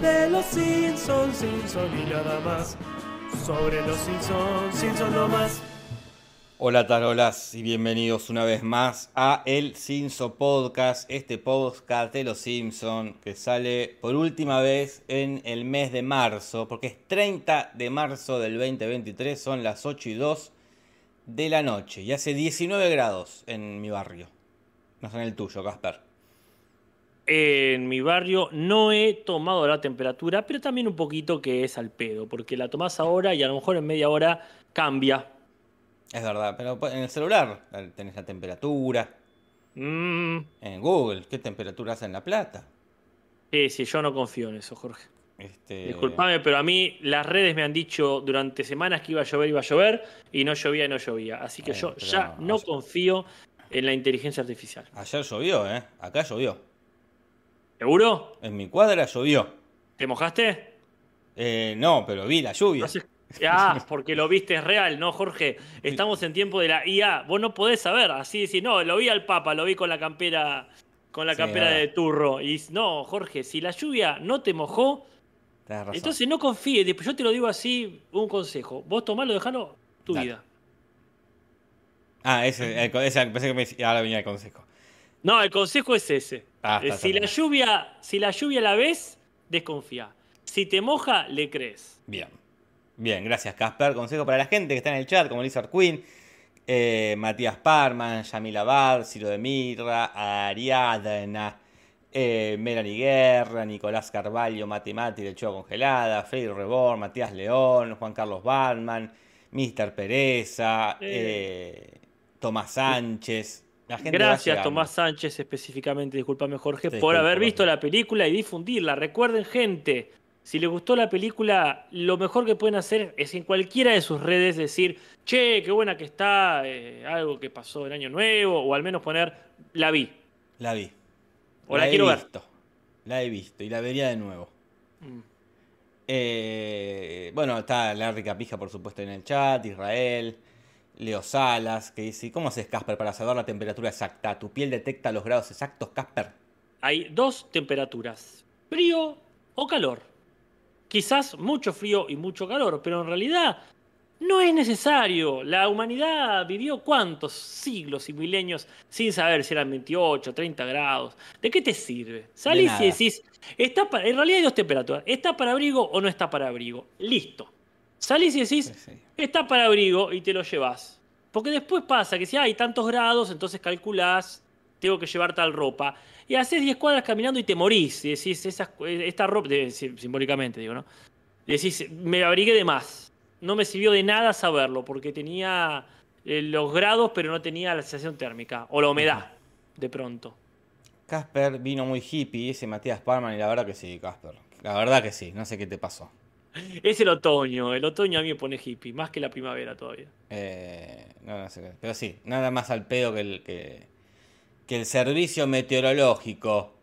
de los Simpsons, Simpson y nada más. Sobre los Simpsons, Simpson no más. Hola tarolas y bienvenidos una vez más a El Simpson Podcast, este podcast de los Simpson que sale por última vez en el mes de marzo, porque es 30 de marzo del 2023, son las 8 y 2 de la noche y hace 19 grados en mi barrio. No sé en el tuyo, Casper. En mi barrio no he tomado la temperatura, pero también un poquito que es al pedo, porque la tomás ahora y a lo mejor en media hora cambia. Es verdad, pero en el celular tenés la temperatura. Mm, En Google, ¿qué temperatura hace en La Plata? sí, sí, yo no confío en eso, Jorge. Este, Disculpame, pero a mí las redes me han dicho durante semanas que iba a llover, iba a llover, y no llovía y no llovía. Así que Eh, yo ya no ayer- confío en la inteligencia artificial. Ayer llovió, ¿eh? Acá llovió. ¿Seguro? En mi cuadra llovió. ¿Te mojaste? Eh, no, pero vi la lluvia. No sé- Ah, porque lo viste es real, ¿no, Jorge? Estamos en tiempo de la IA. Vos no podés saber, así decir, no, lo vi al Papa, lo vi con la campera, con la Sí, campera verdad. de turro. Y no, Jorge, si la lluvia no te mojó, razón. entonces no confíes. Yo te lo digo así, un consejo. Vos tomalo, dejalo tu Dale. vida. Ah, ese, ese pensé que me ahora venía el consejo. No, el consejo es ese. Ah, Eh, está, si, está la bien. lluvia, si la lluvia la ves, desconfía. Si te moja, le crees. Bien. Bien, gracias, Casper. Consejo para la gente que está en el chat, como Lizard Queen, eh, Matías Parman, Yamil Abad, Ciro de Mirra, Ariadna, eh, Melanie Guerra, Nicolás Carvalho, Matemati, Lechuga Congelada, Freddy Reborn, Matías León, Juan Carlos Batman, Mr. Pereza, eh, Tomás Sánchez. La gente Gracias. Tomás Sánchez, específicamente, discúlpame, Jorge, por haber visto la película y difundirla. Recuerden, gente, si les gustó la película, lo mejor que pueden hacer es en cualquiera de sus redes decir, che, qué buena que está, eh, algo que pasó en Año Nuevo, o al menos poner, la vi. La vi. O la he quiero ver. visto. La he visto y la vería de nuevo. Mm. Eh, bueno, está Larry Capija, por supuesto, en el chat, Israel, Leo Salas, que dice, ¿cómo haces, Casper, para saber la temperatura exacta? ¿Tu piel detecta los grados exactos, Casper? Hay dos temperaturas, frío o calor. Quizás mucho frío y mucho calor, pero en realidad no es necesario. La humanidad vivió cuántos siglos y milenios sin saber si eran 28, 30 grados. ¿De qué te sirve? Salís y decís, está para... en realidad hay dos temperaturas, ¿está para abrigo o no está para abrigo? Listo. Salís y decís, Sí, está para abrigo y te lo llevas. Porque después pasa que si hay tantos grados, entonces calculás, tengo que llevar tal ropa. Y haces 10 cuadras caminando y te morís. Y decís, esas- esta ropa, simbólicamente digo, ¿no? Y decís, me abrigué de más. No me sirvió de nada saberlo, porque tenía eh, los grados, pero no tenía la sensación térmica. O la humedad, de pronto. Casper vino muy hippie, ese Matías Parman, y la verdad que sí, Casper. La verdad que sí, no sé qué te pasó. Es el otoño. El otoño a mí me pone hippie, más que la primavera todavía. Eh, no, no sé qué. Pero sí, nada más al pedo que el, que, que el servicio meteorológico.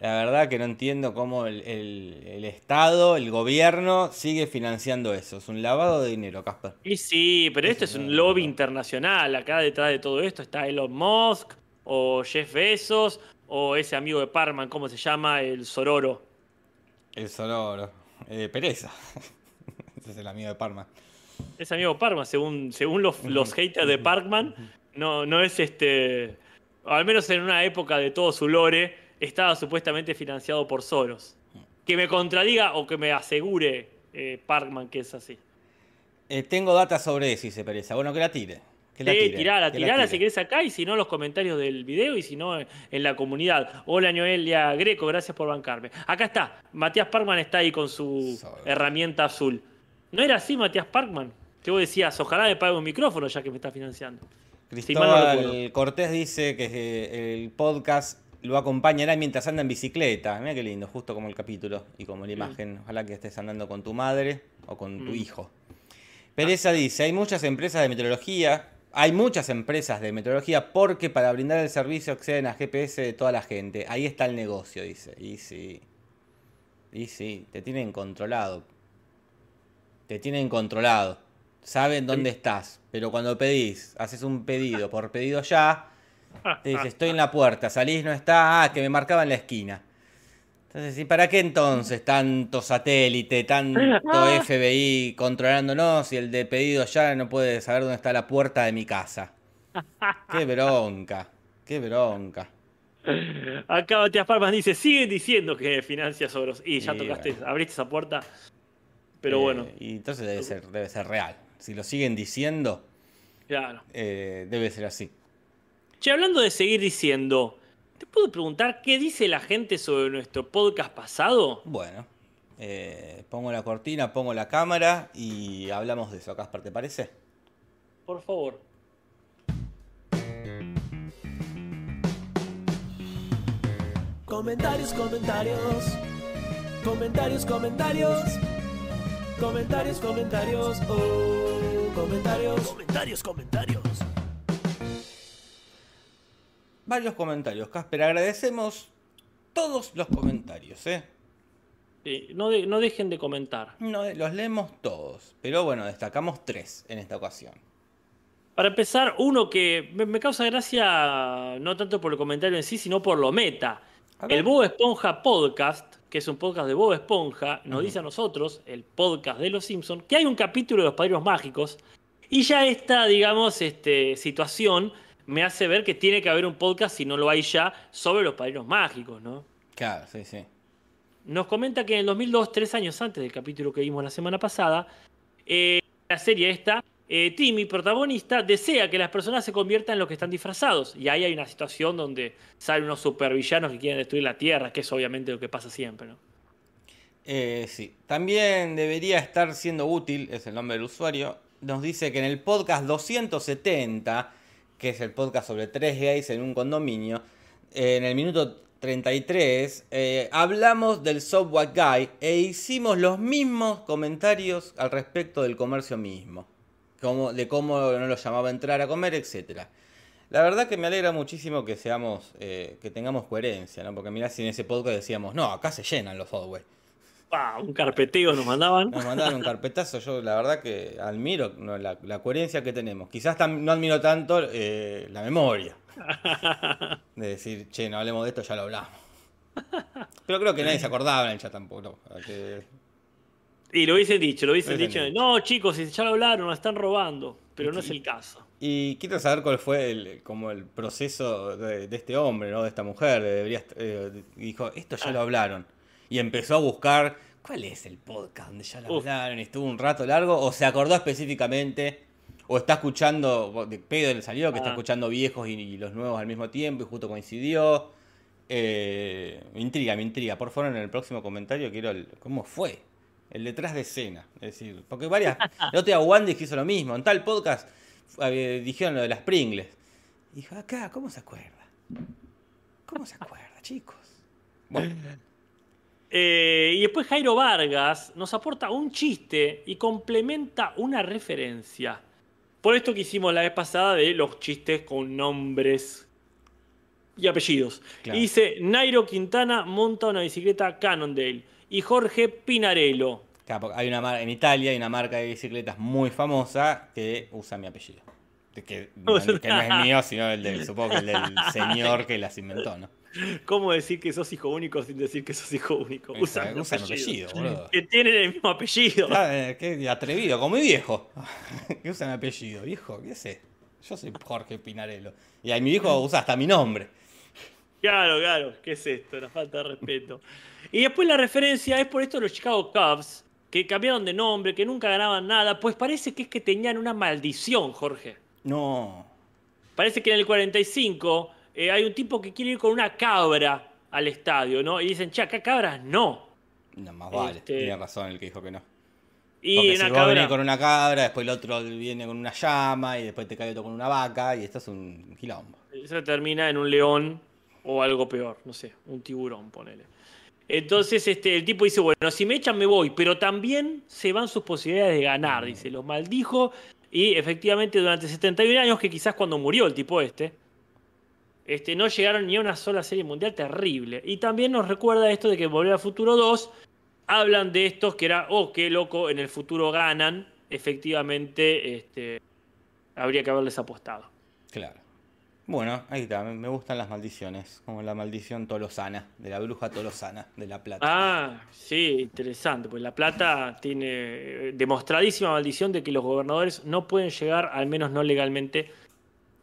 La verdad que no entiendo cómo el, el- el Estado, el gobierno, sigue financiando eso. Es un lavado de dinero, Casper. Y sí, pero esto es un lobby internacional. Acá detrás de todo esto está Elon Musk, o Jeff Bezos, o ese amigo de Parman, ¿cómo se llama? El Sororo. El Sonoro. Eh, Pereza. Ese es el amigo de Parma. Ese amigo de Parman, según, según los, los haters de Parkman, no, no es este. Al menos en una época de todo su lore, estaba supuestamente financiado por Soros. Que me contradiga o que me asegure eh, Parkman que es así. Eh, tengo data sobre eso, dice Pereza. Bueno, que la tire. Que la Sí, tire, tirala, que la tirala si querés acá y si no los comentarios del video y si no en la comunidad. Hola Noelia Greco, gracias por bancarme. Acá está, Matías Parkman está ahí con su herramienta azul. ¿No era así Matías Parkman? Que vos decías, ojalá me pague un micrófono ya que me está financiando. No Cristóbal recuerdo. Cortés dice que eh, el podcast lo acompañará mientras anda en bicicleta. Mira qué lindo, justo como el capítulo y como la imagen. Ojalá que estés andando con tu madre o con tu Mm. hijo. Pereza dice, hay muchas empresas de meteorología, hay muchas empresas de meteorología porque para brindar el servicio acceden a GPS de toda la gente. Ahí está el negocio, dice. Y sí. Y sí, te tienen controlado. Te tienen controlado. Saben dónde estás. Pero cuando pedís, haces un pedido por pedido ya, te dice, estoy en la puerta, salís, no está, ah, que me marcaba en la esquina. Entonces, ¿y para qué entonces tanto satélite, tanto FBI controlándonos y el de pedido ya no puede saber dónde está la puerta de mi casa? Qué bronca, qué bronca. Acá Matías Palmas dice, siguen diciendo que financia Soros. Y ya Y tocaste, bueno. abriste esa puerta. Pero Eh, bueno, Y entonces debe ser, debe ser real. Si lo siguen diciendo, claro. eh, debe ser así. Che, hablando de seguir diciendo, ¿te puedo preguntar qué dice la gente sobre nuestro podcast pasado? Bueno, eh, pongo la cortina, pongo la cámara y hablamos de eso. Caspar, ¿te parece? Por favor. Comentarios, comentarios. Comentarios, comentarios. Comentarios, comentarios. Oh, comentarios. Comentarios, comentarios. Varios comentarios, Casper. Agradecemos todos los comentarios, ¿eh? Sí, no, de- no dejen de comentar. No, eh, los leemos todos. Pero bueno, destacamos tres en esta ocasión. Para empezar, uno que me, me causa gracia no tanto por el comentario en sí, sino por lo meta. El Bob Esponja Podcast, que es un podcast de Bob Esponja, nos dice a nosotros, el podcast de Los Simpsons, que hay un capítulo de los Padrinos Mágicos. Y ya esta, digamos, este, situación me hace ver que tiene que haber un podcast, si no lo hay ya, sobre los Padrinos Mágicos, ¿no? Claro, sí, sí. Nos comenta que en el 2002, tres años antes del capítulo que vimos la semana pasada, eh, la serie esta, eh, Timmy, protagonista, desea que las personas se conviertan en los que están disfrazados. Y ahí hay una situación donde salen unos supervillanos que quieren destruir la Tierra, que es obviamente lo que pasa siempre, ¿no? Eh, sí. También debería estar siendo útil, es el nombre del usuario. Nos dice que en el podcast 270, que es el podcast sobre tres gays en un condominio, eh, en el minuto 33, eh, hablamos del Subway Guy e hicimos los mismos comentarios al respecto del comercio mismo. Como, de cómo no lo llamaba entrar a comer, etc. La verdad que me alegra muchísimo que seamos, eh, que tengamos coherencia, ¿no? Porque mirá si en ese podcast decíamos, no, acá se llenan los Subway. Ah, un carpeteo nos mandaban. Nos mandaron un carpetazo, yo la verdad que admiro no, la, la coherencia que tenemos. Quizás tam- no admiro tanto eh, la memoria. De decir, che, no hablemos de esto, ya lo hablamos. Pero creo que nadie se acordaba en el chat tampoco. ¿no? Que- Y lo hubiesen dicho, lo hubiesen dicho. No, chicos, ya lo hablaron, nos están robando. Pero no es el caso. Y quiero saber cuál fue el, como el proceso de, de este hombre, ¿no? de esta mujer. de- debería eh, dijo, esto ya lo hablaron. Y empezó a buscar, ¿cuál es el podcast donde ya lo hablaron? Y estuvo un rato largo, o se acordó específicamente, o está escuchando, de pedo le salió, que está Ah. escuchando viejos y, y los nuevos al mismo tiempo, y justo coincidió. Eh, me intriga, me intriga. Por favor, en el próximo comentario quiero el, cómo fue. El detrás de escena. Es decir, porque varias. El otro día Wandy hizo lo mismo. En tal podcast eh, dijeron lo de las Pringles. Dijo, acá, ¿cómo se acuerda? ¿Cómo se acuerda, chicos? Bueno, Eh, y después Jairo Vargas nos aporta un chiste y complementa una referencia. Por esto que hicimos la vez pasada de los chistes con nombres y apellidos. Claro. Y dice, Nairo Quintana monta una bicicleta Cannondale. Y Jorge Pinarello. claro, hay una mar- en Italia hay una marca de bicicletas muy famosa que usa mi apellido. Que que no es mío, sino el del, supongo que el del señor que las inventó, ¿no? ¿Cómo decir que sos hijo único sin decir que sos hijo único? Usa, Usan mi apellido, boludo. Que tienen el mismo apellido. Eh, qué atrevido, como mi viejo. que usa mi apellido, viejo, ¿qué sé? Yo soy Jorge Pinarello. Y ahí mi viejo usa hasta mi nombre. Claro, claro, ¿qué es esto? Una falta de respeto. Y después la referencia es por esto de los Chicago Cubs, que cambiaron de nombre, que nunca ganaban nada, pues parece que es que tenían una maldición, Jorge. No. Parece que en el 45 eh, hay un tipo que quiere ir con una cabra al estadio, ¿no? Y dicen, che, acá cabras no. No, más vale. Este- Tenía razón el que dijo que no. Y Porque una si vos cabra... venís con una cabra, después el otro viene con una llama y después te cae otro con una vaca y esto es un quilombo. Eso termina en un león o algo peor, no sé, un tiburón, ponele. Entonces este, el tipo dice, bueno, si me echan me voy, pero también se van sus posibilidades de ganar, dice, los maldijo y efectivamente durante 71 años, que quizás cuando murió el tipo este, este, no llegaron ni a una sola serie mundial terrible. Y también nos recuerda esto de que Volver al Futuro 2 hablan de estos que era, oh, qué loco, en el futuro ganan, efectivamente este, habría que haberles apostado. Claro. Bueno, ahí está, me gustan las maldiciones, como la maldición tolosana, de la bruja tolosana de La Plata. Ah, sí, interesante. Pues La Plata tiene eh, demostradísima maldición de que los gobernadores no pueden llegar, al menos no legalmente,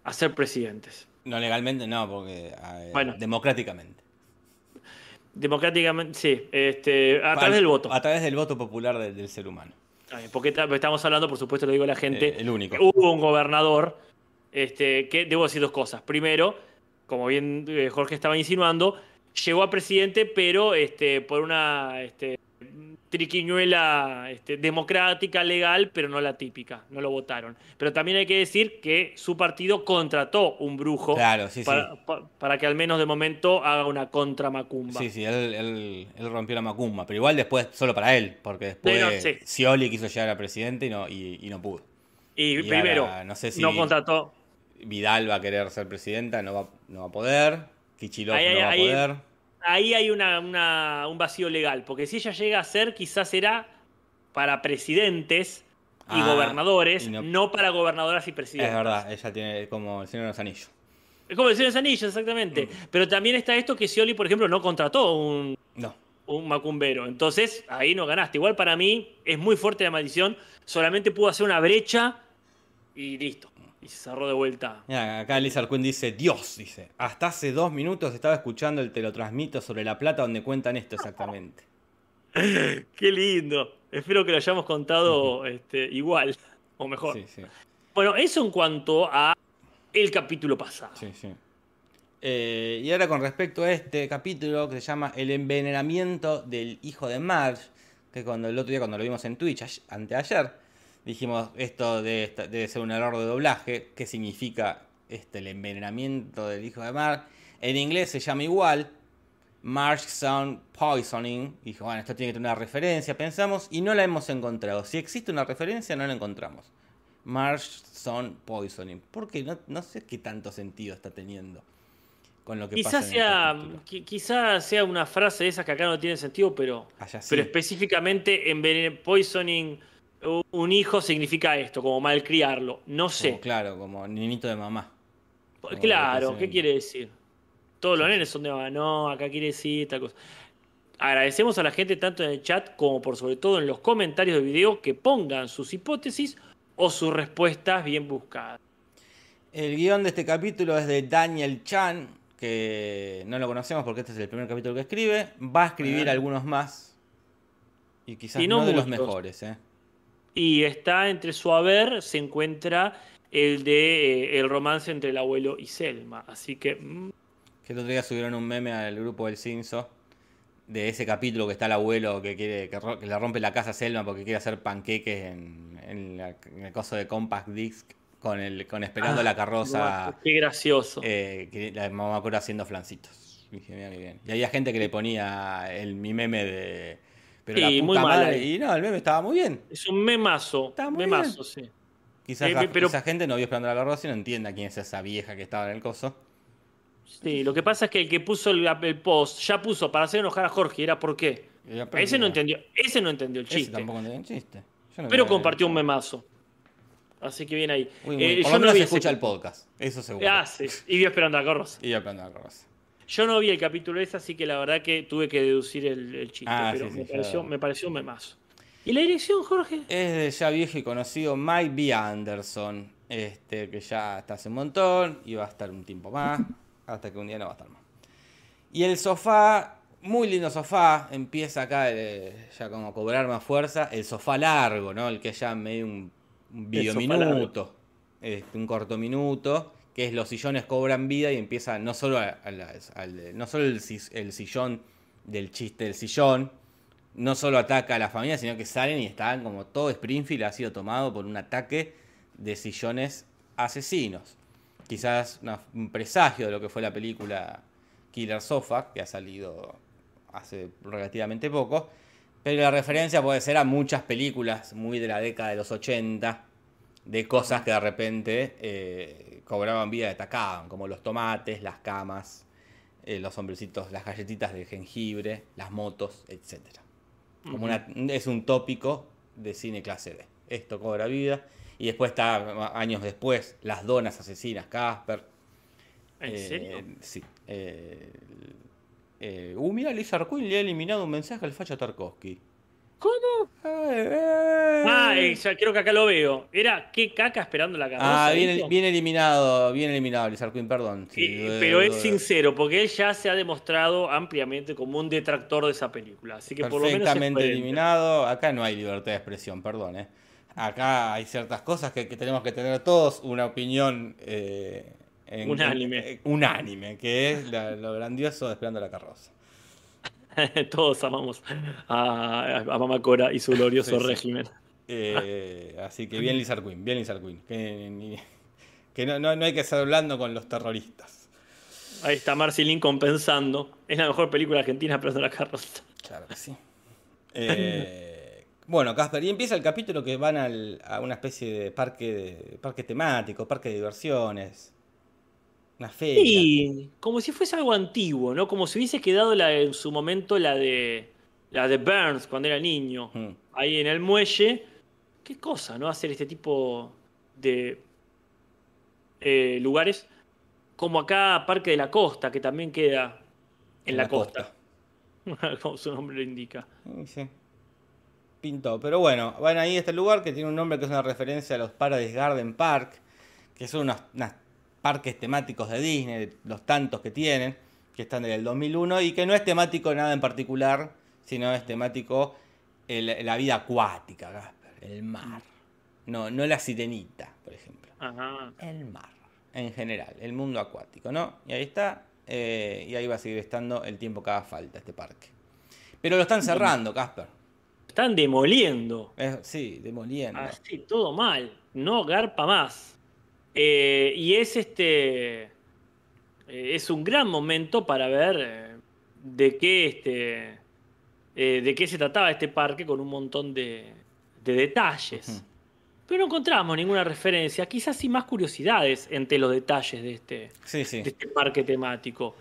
a ser presidentes. No legalmente, no, porque eh, Bueno. democráticamente. Democráticamente, sí, este, a Al- través del voto. A través del voto popular de- del ser humano. Porque ta- estamos hablando, por supuesto, lo digo a la gente. Eh, el único. Hubo un gobernador este, que, debo decir dos cosas. Primero, como bien eh, Jorge estaba insinuando, llegó a presidente, pero este, por una este, triquiñuela este, democrática, legal, pero no la típica. No lo votaron. Pero también hay que decir que su partido contrató un brujo Claro, sí, sí. para, pa- para que al menos de momento haga una contra Macumba. Sí, sí, él, él- él rompió la macumba, pero igual después solo para él, porque después Sí, no, sí. Scioli quiso llegar a presidente y no, y, y no pudo. Y, Y primero, ahora, no sé si- no contrató. Vidal va a querer ser presidenta, no va, no va a poder. Kichilov no va a poder. ahí hay una, una- un vacío legal, porque si ella llega a ser, quizás será para presidentes y Ah, gobernadores, y no- no... para gobernadoras y presidentes. Es verdad, ella tiene como el Señor de los Anillos. Es como el Señor de los Anillos, exactamente. Mm. Pero también está esto que Scioli, por ejemplo, no contrató un, No. un macumbero. Entonces, ahí no ganaste. Igual para mí es muy fuerte la maldición. Solamente pudo hacer una brecha y listo. Y se cerró de vuelta. Mira, acá Lizard Quinn dice, Dios, dice, hasta hace dos minutos estaba escuchando el te lo transmito sobre La Plata donde cuentan esto exactamente. Qué lindo. Espero que lo hayamos contado este, igual o mejor. Sí, sí, Bueno, eso en cuanto a el capítulo pasado. sí, sí. Eh, y ahora con respecto a este capítulo que se llama El envenenamiento del hijo de Marge, que cuando el otro día cuando lo vimos en Twitch, ay- anteayer, dijimos esto debe ser un error de doblaje, ¿qué significa este, el envenenamiento del hijo de Marge? En inglés se llama igual, Marge Sound Poisoning. Dijo, bueno, esto tiene que tener una referencia, pensamos, y no la hemos encontrado. Si existe una referencia, no la encontramos. Marge Sound Poisoning. Porque no, no sé qué tanto sentido está teniendo con lo que pasa Quizás el sea, quizás sea una frase de esas que acá no tiene sentido, pero, Allá sí. pero específicamente en venen- poisoning un hijo significa esto, como malcriarlo. No sé. Como, claro, como ninito de mamá. como claro, ¿qué quiere decir? Todos los nenes son de mamá, no, acá quiere decir tal cosa. Agradecemos a la gente tanto en el chat como por sobre todo en los comentarios del video que pongan sus hipótesis o sus respuestas bien buscadas. El guion de este capítulo es de Daniel Chan, que no lo conocemos porque este es el primer capítulo que escribe. Va a escribir algunos más. Y quizás Y no, no de los mejores, ¿eh? Y está entre su haber, se encuentra el de eh, el romance entre el abuelo y Selma. Así que mm, Que el otro día subieron un meme al grupo del Cinso de ese capítulo que está el abuelo que quiere que, ro- que le rompe la casa a Selma porque quiere hacer panqueques en, en la- en el coso de Compact Disc con el con esperando Ah, la carroza. qué gracioso. eh, que la mamá cura haciendo flancitos. Dije, mira qué bien. Y había gente que le ponía el, mi meme de. Pero Sí, la muy puta madre. Y no, el meme estaba muy bien. Es un memazo. Está muy memazo, sí. Quizás Eh, la- pero- esa gente no vio esperando la carroza y no entienda quién es esa vieja que estaba en el coso. Sí, lo que pasa es que el que puso el, el post ya puso para hacer enojar a Jorge. ¿Era por qué? Ese no a- entendió, ese no entendió el Ese chiste. tampoco entendió el chiste. No Pero compartió un memazo. Así que bien ahí. Muy, muy- Eh, por yo lo menos vi se ese escucha el podcast. Eso seguro. Ah, sí. Y vio esperando a Carlos. Y aprendo la carroza. Yo no vi el capítulo ese, así que la verdad que tuve que deducir el, el chiste. Ah, pero sí, sí, me, pareció, me pareció un memazo. ¿Y la dirección, Jorge? Es de ya viejo y conocido Mike B. Anderson. Este, que ya está hace un montón y va a estar un tiempo más. Hasta que un día no va a estar más. Y el sofá, muy lindo sofá. Empieza acá eh, ya como a cobrar más fuerza. El sofá largo, ¿no? El que ya medio un, un video minuto. Este, un corto minuto. Que es los sillones cobran vida y empieza no solo, no solo el, sillón del chiste del sillón, no solo ataca a la familia, sino que salen y están como todo Springfield ha sido tomado por un ataque de sillones asesinos. Quizás un presagio de lo que fue la película Killer Sofa, que ha salido hace relativamente poco. Pero la referencia puede ser a muchas películas muy de la década de los 80, de cosas que de repente eh, cobraban vida y atacaban, como los tomates, las camas, eh, los hombrecitos, las galletitas de jengibre, las motos, etcétera. Como una- es un tópico de cine clase B. Esto cobra vida. Y después está, años después, Las Donas Asesinas, Casper. ¿En Eh, serio? Sí. Eh, uh, mira, Lizard Queen le ha eliminado un mensaje al facha Tarkovsky. ¿Cómo? Eh, eh. Ah, eh, ya creo que acá lo veo. Era qué caca esperando la carroza. Ah, bien, bien eliminado, bien eliminado Lizard Queen, perdón. Sí, Eh, pero es sincero, porque él ya se ha demostrado ampliamente como un detractor de esa película. Así que por lo menos. Perfectamente eliminado. Acá no hay libertad de expresión, perdón. eh. Acá hay ciertas cosas que, que tenemos que tener todos una opinión eh, en- Unánime. unánime, que es la- lo grandioso de Esperando la carroza. Todos amamos a, a Mama Cora y su glorioso Sí, sí. régimen. Eh, así que bien Lizard Queen, bien Lizard Queen. Que, ni- que no, no, no hay que estar hablando con los terroristas. Ahí está Marcy Lincoln pensando. Es la mejor película argentina esperando la carroza. Claro que sí. Eh, bueno, Casper, y empieza el capítulo que van al- a una especie de parque, de, parque temático, parque de diversiones. Una feria. Sí, como si fuese algo antiguo, ¿no? Como si hubiese quedado la, en su momento la de la de Burns cuando era niño. Mm. Ahí en el muelle. Qué cosa, ¿no? Hacer este tipo de eh, lugares. Como acá Parque de la Costa, que también queda en, la, costa. como su nombre lo indica. Sí, sí. Pintó. Pero bueno, van ahí a este lugar que tiene un nombre que es una referencia a los Paradise Garden Park, que son unos parques temáticos de Disney, los tantos que tienen, que están desde el 2001 y que no es temático nada en particular, sino es temático el- la vida acuática, Gasper, el mar. No, no la sirenita, por ejemplo. Ajá. El mar, en general, el mundo acuático, ¿no? Y ahí está, eh, y ahí va a seguir estando el tiempo que haga falta este parque. Pero lo están cerrando, Casper. Están demoliendo. Sí, demoliendo. Así, todo mal. No garpa más. Eh, y es este. eh, es un gran momento para ver eh, de qué este. eh, de qué se trataba este parque con un montón de, de detalles. Pero no encontramos ninguna referencia, quizás sí más curiosidades entre los detalles de este, Sí, sí. de este parque temático.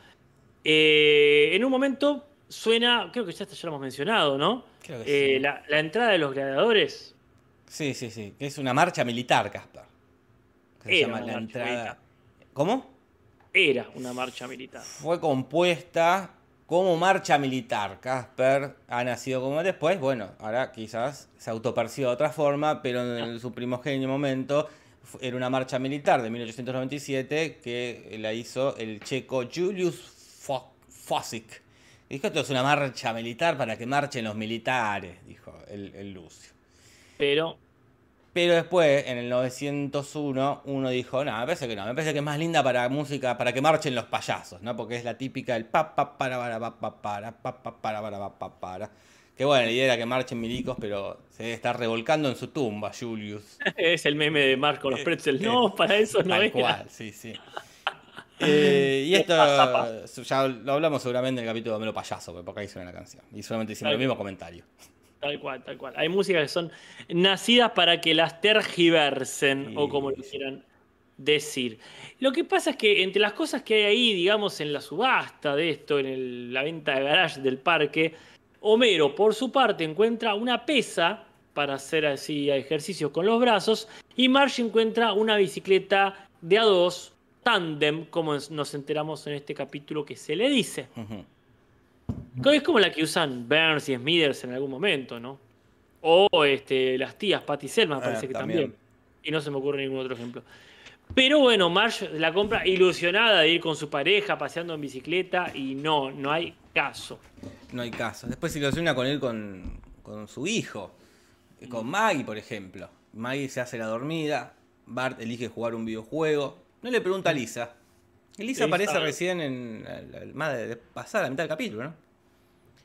Eh, en un momento suena, creo que ya, ya lo hemos mencionado, ¿no? Creo que Eh, sí. la, la entrada de los gladiadores Sí, sí, sí. Es una marcha militar, Casper. Que se Era llama una la marcha entrada. militar. ¿Cómo? era una marcha militar. Fue compuesta como marcha militar. Casper ha nacido como después. Bueno, ahora quizás se autoperciba de otra forma, pero en su primogenio momento fu- era una marcha militar de 1897 que la hizo el checo Julius Fo- Fosik. Dijo, esto es una marcha militar para que marchen los militares, dijo el, el Lucio. Pero Pero después, en el 901, uno dijo, no, me parece que no, me parece que es más linda para música, para que marchen los payasos, ¿no? Porque es la típica del pa pa para para pa pa para pa pa para para pa pa para. Que bueno, la idea era que marchen milicos, pero se está revolcando en su tumba, Julius. es el meme de Marco los pretzels. No, para eso no era. cual, sí, sí. Eh, y esto ya lo hablamos seguramente en el capítulo de Melo Payaso, porque ahí suena la canción. Y solamente hicimos el mismo comentario. Tal cual, tal cual. Hay músicas que son nacidas para que las tergiversen, o como lo quieran decir. Lo que pasa es que entre las cosas que hay ahí, digamos, en la subasta de esto, en el- la venta de garage del parque, Homero, por su parte, encuentra una pesa para hacer así ejercicios con los brazos, y Marge encuentra una bicicleta de a dos, tándem, como nos enteramos en este capítulo que se le dice. Es como la que usan Burns y Smithers en algún momento, ¿no? O este, las tías Patty Selma, parece Eh, que también. también. Y no se me ocurre ningún otro ejemplo. Pero bueno, Marge la compra ilusionada de ir con su pareja paseando en bicicleta y no, no hay caso. No hay caso. Después se ilusiona con él con, con su hijo. Mm. Con Maggie, por ejemplo. Maggie se hace la dormida. Bart elige jugar un videojuego. No le pregunta a Lisa. Y Lisa Lisa- aparece recién en. más de, de pasar la mitad del capítulo, ¿no?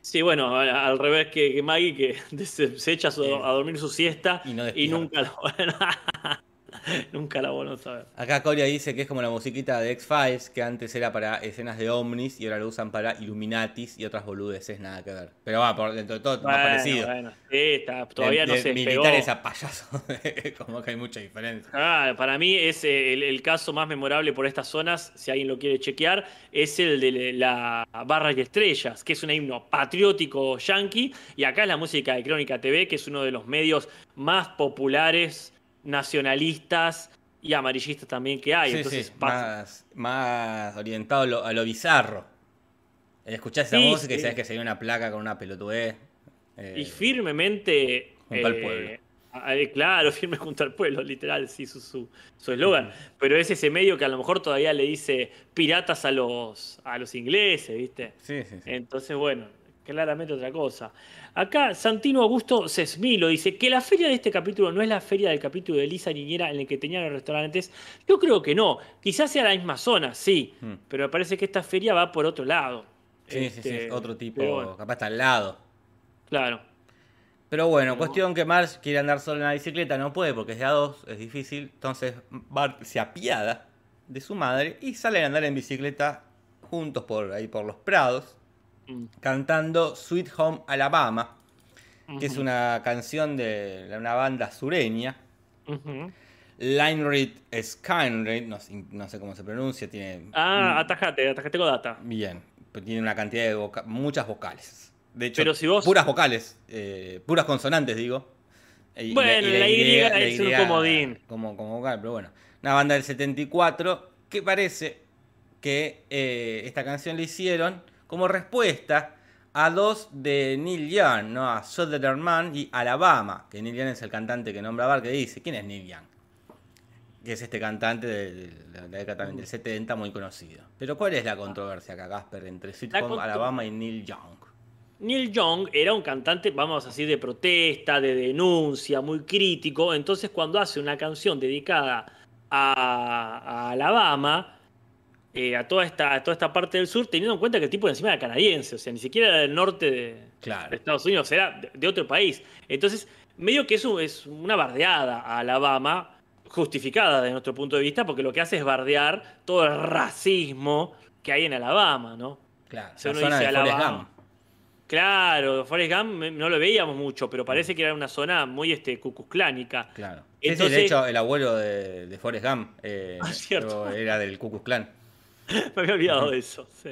Sí, bueno, al revés que, que Maggie, que se, se echa su- a dormir su siesta y no y nunca la, nunca la volvemos a ver. Acá Coria dice que es como la musiquita de X-Files, que antes era para escenas de Omnis y ahora lo usan para Illuminatis y otras boludeces, nada que ver. Pero va, por dentro de todo, más Bueno, parecido. bueno, sí, está- todavía De- no de se. Militares a payasos. como que hay mucha diferencia. Ah, para mí es eh, el, el caso más memorable por estas zonas, si alguien lo quiere chequear, es el de la Barras y Estrellas, que es un himno patriótico yankee, y acá es la música de Crónica TV, que es uno de los medios más populares, nacionalistas y amarillistas también que hay. Sí, Entonces sí, más, más orientado a lo, a lo bizarro. Escuchás esa música y sí. sabes que sería una placa con una pelotudez. eh, y firmemente. junto al eh, pueblo. a- eh, claro, firme junto al pueblo, literal, sí, su su su eslogan. Pero es ese medio que a lo mejor todavía le dice piratas a los, a los ingleses, ¿viste? Sí, sí, sí. Entonces, bueno, claramente otra cosa. Acá Santino Augusto Sesmilo dice que la feria de este capítulo no es la feria del capítulo de Lisa Niñera en el que tenían los restaurantes. Yo creo que no. Quizás sea la misma zona, sí. Hmm. Pero me parece que esta feria va por otro lado. Sí, sí, sí, Este, es otro tipo, bueno, capaz está al lado. claro. Pero bueno, No. cuestión que Marge quiere andar solo en la bicicleta, no puede porque es de a dos, es difícil. Entonces Bart se apiada de su madre y salen a andar en bicicleta juntos por ahí por los prados, cantando Sweet Home Alabama, que es ujú, una canción de una banda sureña. ujú. Line Read Skynread, no, sé- no sé cómo se pronuncia, tiene. Ah, mm, atajate, atajate con data. Bien, tiene una cantidad de voca- muchas vocales. De hecho, Pero si vos- puras vocales, eh, puras consonantes, digo. Y- y Bueno, la Y es un comodín. Como, como vocal, pero bueno. Una banda del 74 que parece que eh, esta canción la hicieron como respuesta a dos de Neil Young, ¿no? A Southern Man y Alabama, que Neil Young es el cantante que nombra Bar, que dice, ¿quién es Neil Young? Que es este cantante de, de la década también del 70 muy conocido. Pero ¿cuál es la controversia acá, Casper, entre contro- Alabama y Neil Young? Neil Young era un cantante, vamos a decir, de protesta, de denuncia, muy crítico. Entonces, cuando hace una canción dedicada a, a Alabama, eh, a, toda esta, a toda esta parte del sur, teniendo en cuenta que el tipo de encima era canadiense, o sea, ni siquiera era del norte de, Claro. de Estados Unidos, era de, de otro país. Entonces, medio que eso es una bardeada a Alabama, justificada desde nuestro punto de vista, porque lo que hace es bardear todo el racismo que hay en Alabama, ¿no? Claro, Si la uno zona dice Alabama. Claro, Forrest Gump no lo veíamos mucho, pero parece que era una zona muy este, cucuclánica. Claro. Sí, sí, Entonces- de hecho, el abuelo de, de Forrest Gump eh, Ah, era del Klan. Me había olvidado de eso. sí.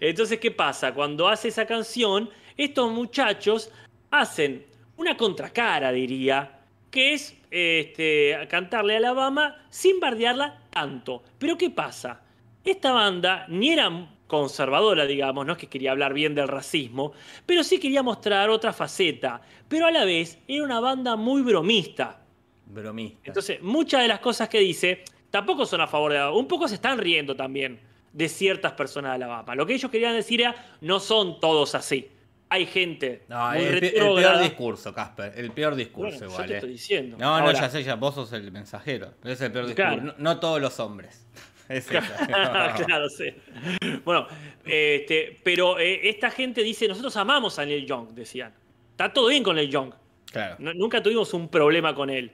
Entonces, ¿qué pasa? Cuando hace esa canción, estos muchachos hacen una contracara, diría, que es este, cantarle a Alabama sin bardearla tanto. Pero ¿qué pasa? Esta banda ni era conservadora, digamos, no es que quería hablar bien del racismo, pero sí quería mostrar otra faceta. Pero a la vez era una banda muy bromista. Bromista. Entonces, muchas de las cosas que dice tampoco son a favor de Alabama. Un poco se están riendo también de ciertas personas de Alabama. Lo que ellos querían decir era, no son todos así. Hay gente no, muy el, el peor discurso, Casper. El peor discurso Bueno, yo igual. te eh. estoy diciendo. No, no, ya sé, ya vos sos el mensajero. Pero es el peor discurso. Claro. No, no todos los hombres. Es eso. claro, sí. Bueno, este, pero eh, esta gente dice, nosotros amamos a Neil Young, decían. Está todo bien con Neil Young. Claro. No- nunca tuvimos un problema con él.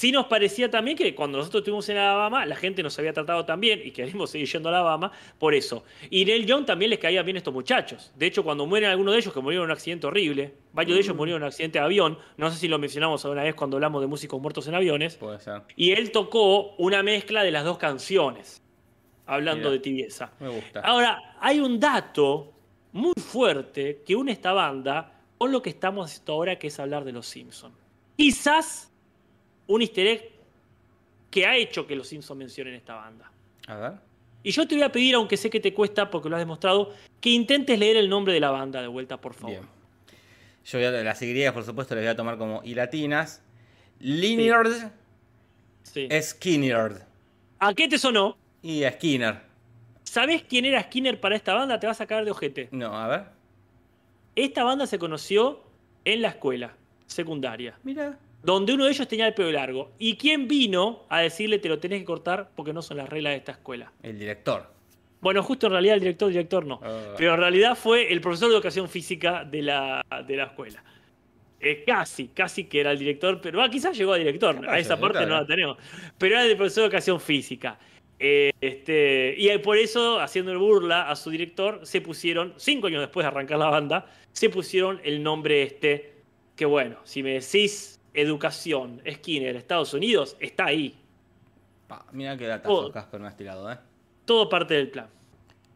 Sí nos parecía también que cuando nosotros estuvimos en Alabama, la gente nos había tratado tan bien y queríamos seguir yendo a Alabama por eso. Y Neil Young también les caía bien a estos muchachos. De hecho, cuando mueren algunos de ellos, que murieron en un accidente horrible, varios de ellos murieron en un accidente de avión, no sé si lo mencionamos alguna vez cuando hablamos de músicos muertos en aviones, Puede ser. y él tocó una mezcla de las dos canciones, hablando Mira. de tibieza. Me gusta. Ahora, hay un dato muy fuerte que une esta banda con lo que estamos haciendo ahora, que es hablar de los Simpsons. Quizás un easter egg que ha hecho que los Simpsons mencionen esta banda. A ver. Y yo te voy a pedir, aunque sé que te cuesta porque lo has demostrado, que intentes leer el nombre de la banda de vuelta, por favor. Bien. Yo voy a, las Y, por supuesto, las voy a tomar como y latinas. Lineard, Sí. Skinner. ¿A qué te sonó? Y a Skinner. ¿Sabés quién era Skinner para esta banda? Te vas a caer de ojete. No, a ver. Esta banda se conoció en la escuela secundaria. Mira. Donde uno de ellos tenía el pelo largo. ¿Y quién vino a decirle te lo tenés que cortar porque no son las reglas de esta escuela? El director. Bueno, justo en realidad el director, director no. Ah. Pero en realidad fue el profesor de educación física de la, de la escuela. Eh, casi, casi que era el director, pero ah, quizás llegó a director. A esa parte no la tenemos. Pero era el profesor de educación física. Eh, este, y por eso, haciendo burla a su director, se pusieron, cinco años después de arrancar la banda, se pusieron el nombre este, que bueno, si me decís educación, Skinner, Estados Unidos, está ahí. Pa, mira qué datazos. Casper, me has tirado, ¿eh? Todo parte del plan.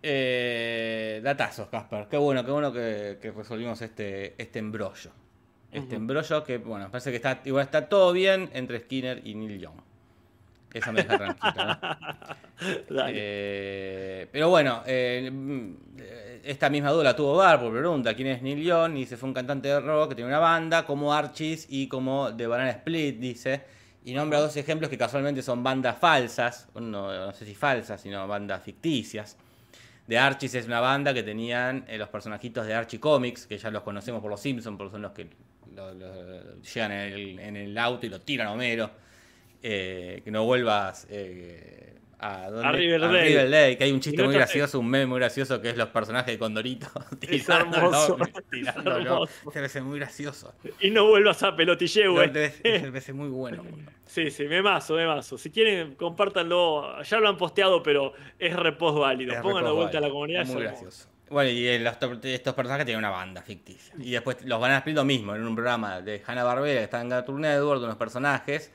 Eh, datazos, Casper. Qué bueno, qué bueno que, que resolvimos este, este embrollo. Este embrollo que, bueno, parece que está igual está todo bien entre Skinner y Neil Young. Eso me deja tranquilo, ¿no? Eh, pero bueno, eh, esta misma duda tuvo Bar por pregunta quién es Neil Young y dice fue un cantante de rock que tiene una banda como Archis y como The Banana Split, dice. Y nombra dos ejemplos que casualmente son bandas falsas, no, no sé si falsas, sino bandas ficticias. De Archis es una banda que tenían eh, los personajitos de Archie Comics, que ya los conocemos por los Simpsons, porque son los que llegan en el, en el auto y lo tiran a Homero. Eh, que no vuelvas eh, a. A Riverdale. Que hay un chiste muy gracioso, un meme muy gracioso que es los personajes de Condorito hermoso, tirándolo. Ese me muy gracioso. Y no vuelvas a pelotille, güey. ese me muy bueno. Sí, sí, me mazo, me mazo. Si quieren, compártanlo. Ya lo han posteado, pero es repost válido. Pónganlo vuelta a la comunidad. Muy gracioso. Bueno, y los- estos personajes tienen una banda ficticia. Y después los van a explicar lo mismo en un programa de Hanna Barbera que está en Cartoon Network, de unos personajes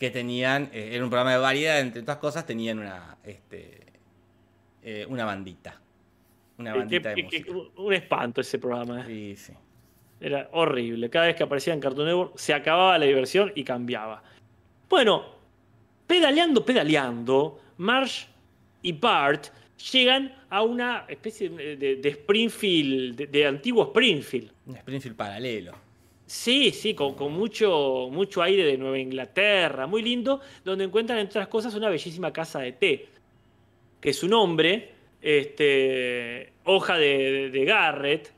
que tenían, eh, era un programa de variedad, entre otras cosas, tenían una, este, eh, una bandita. Una Que- bandita que- de que- música. un espanto ese programa. Sí, eh. sí. Era horrible. Cada vez que aparecía en Cartoon Network se acababa la diversión y cambiaba. Bueno, pedaleando, pedaleando, Marsh y Bart llegan a una especie de, de- de Springfield, de, de antiguo Springfield. Un Springfield paralelo. Sí, sí, con, mucho, mucho aire de Nueva Inglaterra, muy lindo, donde encuentran, entre otras cosas, una bellísima casa de té, que su nombre, este, hoja de, Garrett,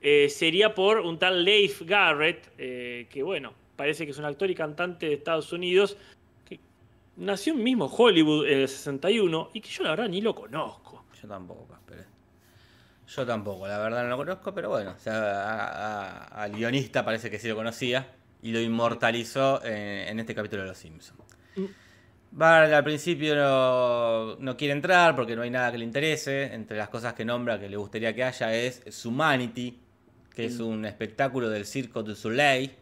eh, sería por un tal Leif Garrett, eh, que bueno, parece que es un actor y cantante de Estados Unidos, que nació en mismo Hollywood en el 61 y que yo la verdad ni lo conozco. Yo tampoco. Yo tampoco, la verdad no lo conozco, pero bueno, o sea, al guionista parece que sí lo conocía y lo inmortalizó en, en este capítulo de Los Simpsons. Mm. Bart al principio no, no quiere entrar porque no hay nada que le interese. Entre las cosas que nombra que le gustaría que haya es Humanity, que es Mm. un espectáculo del Circo du Soleil,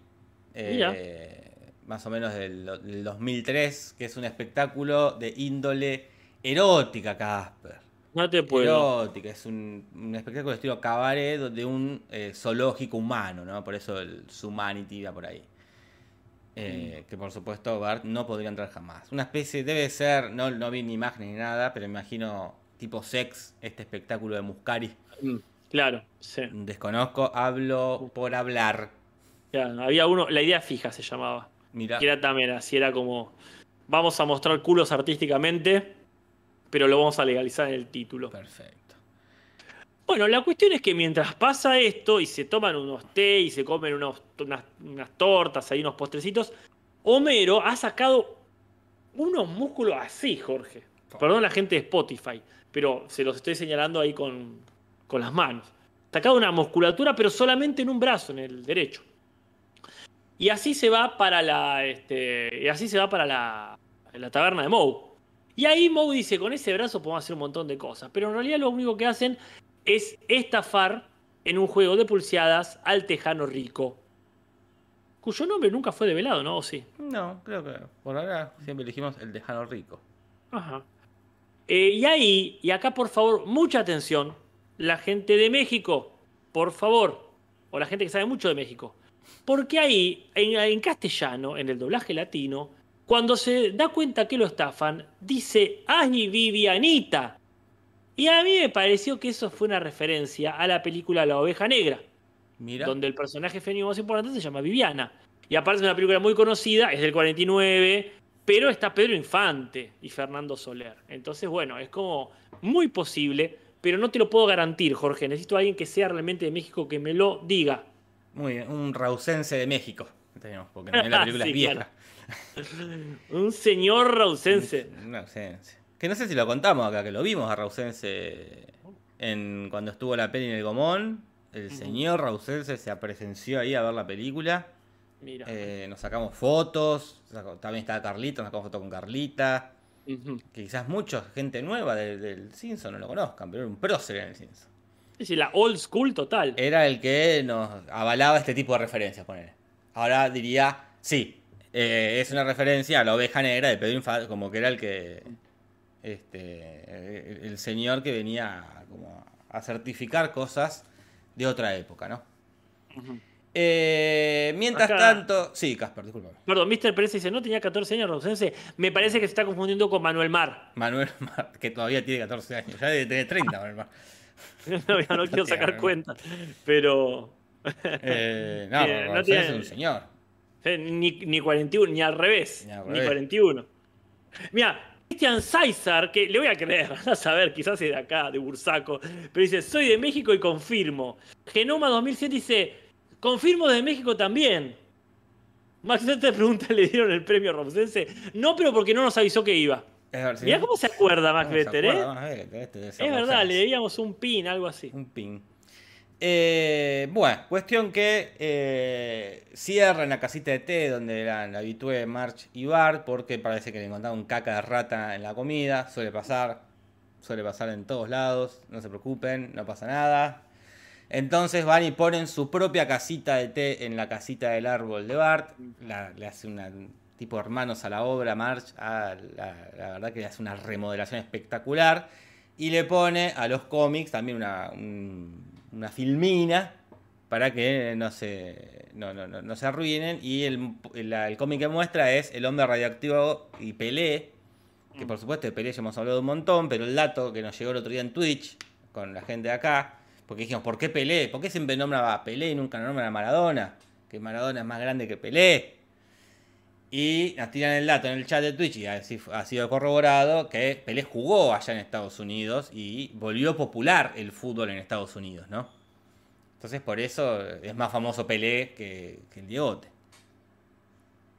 eh, más o menos del, del 2003, que es un espectáculo de índole erótica, Casper No te puedo. erótica, es un, un espectáculo de estilo cabaret de un eh, zoológico humano, ¿no? Por eso el Humanity va por ahí. Eh, Que por supuesto Bart no podría entrar jamás. Una especie, debe ser, no, no vi ni imágenes ni nada, pero imagino tipo sex, este espectáculo de Muscari. Mm, Claro, sí. Desconozco, hablo por hablar. Claro, había uno, la idea fija se llamaba. Mira, Que era también así, era como, vamos a mostrar culos artísticamente, pero lo vamos a legalizar en el título. perfecto. Bueno, la cuestión es que mientras pasa esto y se toman unos té y se comen unos- unas, unas tortas, hay unos postrecitos, Homero ha sacado unos músculos así, Jorge. Perdón la gente de Spotify, pero se los estoy señalando ahí con, con las manos. Sacado una musculatura, pero solamente en un brazo, en el derecho. Y así se va para la. Este, y así se va para la, la taberna de Moe. Y ahí Moe dice, con ese brazo podemos hacer un montón de cosas. Pero en realidad lo único que hacen es estafar en un juego de pulseadas al tejano rico. Cuyo nombre nunca fue develado, ¿no? ¿O sí? No, creo que por ahora siempre elegimos el tejano rico. Ajá. Eh, y ahí, y acá por favor, mucha atención, la gente de México, por favor, o la gente que sabe mucho de México, porque ahí, en, en castellano, en el doblaje latino, cuando se da cuenta que lo estafan, dice, ¡ay, Vivianita! Y a mí me pareció que eso fue una referencia a la película La Oveja Negra, Mira, donde el personaje femenino más importante se llama Viviana. Y aparte es una película muy conocida, es del 49, pero está Pedro Infante y Fernando Soler. Entonces, bueno, es como muy posible, pero no te lo puedo garantir, Jorge. Necesito a alguien que sea realmente de México que me lo diga. muy bien, un rausense de México. Porque también la película Sí, es vieja. claro. Un señor rausense. Que no sé si lo contamos acá, que lo vimos a Rausense en, cuando estuvo la peli en el Gomón. El señor Rausense se presenció ahí a ver la película. Mira. Eh, nos sacamos fotos. También estaba Carlita, nos sacamos fotos con Carlita. Que quizás mucha gente nueva del, del Simpson no lo conozcan, pero era un prócer en el Simpson. Es decir, la old school total. Era el que nos avalaba este tipo de referencias, ponele. Ahora diría, sí, eh, es una referencia a la oveja negra de Pedro Infante, como que era el que. Este. El, señor que venía como a certificar cosas de otra época, ¿no? Eh, mientras Acá- tanto. Sí, Casper, discúlpame. Perdón, Mr. Pérez dice, no tenía 14 años Rosense. Me parece que se está confundiendo con Manuel Mar. Manuel Mar, que todavía tiene 14 años. Ya debe tener 30, Manuel Mar. no, no quiero sacar cuenta. Pero. Eh, no, no Rosales tiene- es un señor. Ni, ni 41, ni al revés. Ni Ni, al revés. 41. Mira, Cristian César, que le voy a creer, a saber, quizás es de acá, de Bursaco, pero dice, soy de México y confirmo. Genoma 2007 dice, confirmo de México también. Max te pregunta, ¿le dieron el premio Romsense? No, pero porque no nos avisó que iba. Es Mirá cómo se acuerda Max ¿Cómo se Vetter, ¿eh? acuerda? Este Es verdad, le debíamos un pin, algo así. Un pin. Eh, bueno, cuestión que eh, cierran la casita de té donde eran la habitué March y Bart porque parece que le encontraron un caca de rata en la comida. Suele pasar, suele pasar en todos lados. No se preocupen, no pasa nada. Entonces van y ponen su propia casita de té en la casita del árbol de Bart. Le hace una tipo hermanos a la obra March. Ah, la, la verdad que le hace una remodelación espectacular. Y le pone a los cómics también una, un- una filmina para que no se, no, no, no, no se arruinen. Y el, el, el cómic que muestra es El hombre radioactivo y Pelé. Que por supuesto de Pelé ya hemos hablado un montón, pero el dato que nos llegó el otro día en Twitch con la gente de acá, porque dijimos, ¿por qué Pelé? ¿Por qué siempre nombra a Pelé y nunca nombra a Maradona? Que Maradona es más grande que Pelé. Y nos tiran el dato en el chat de Twitch y así ha sido corroborado que Pelé jugó allá en Estados Unidos y volvió popular el fútbol en Estados Unidos, ¿no? Entonces por eso es más famoso Pelé que, que el Diegote.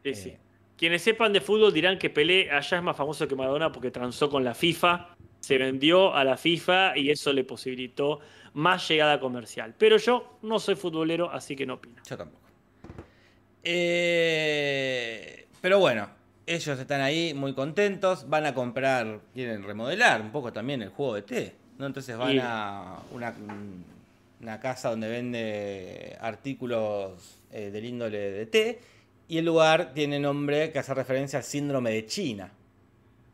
Sí, sí. Eh. Quienes sepan de fútbol dirán que Pelé allá es más famoso que Maradona porque transó con la FIFA, se vendió a la FIFA y eso le posibilitó más llegada comercial. Pero yo no soy futbolero, así que no opino. Yo tampoco. Eh, pero bueno, ellos están ahí muy contentos, van a comprar, quieren remodelar un poco también el juego de té, ¿no? Entonces van a una, una casa donde vende artículos eh, del índole de té y el lugar tiene nombre que hace referencia al síndrome de China.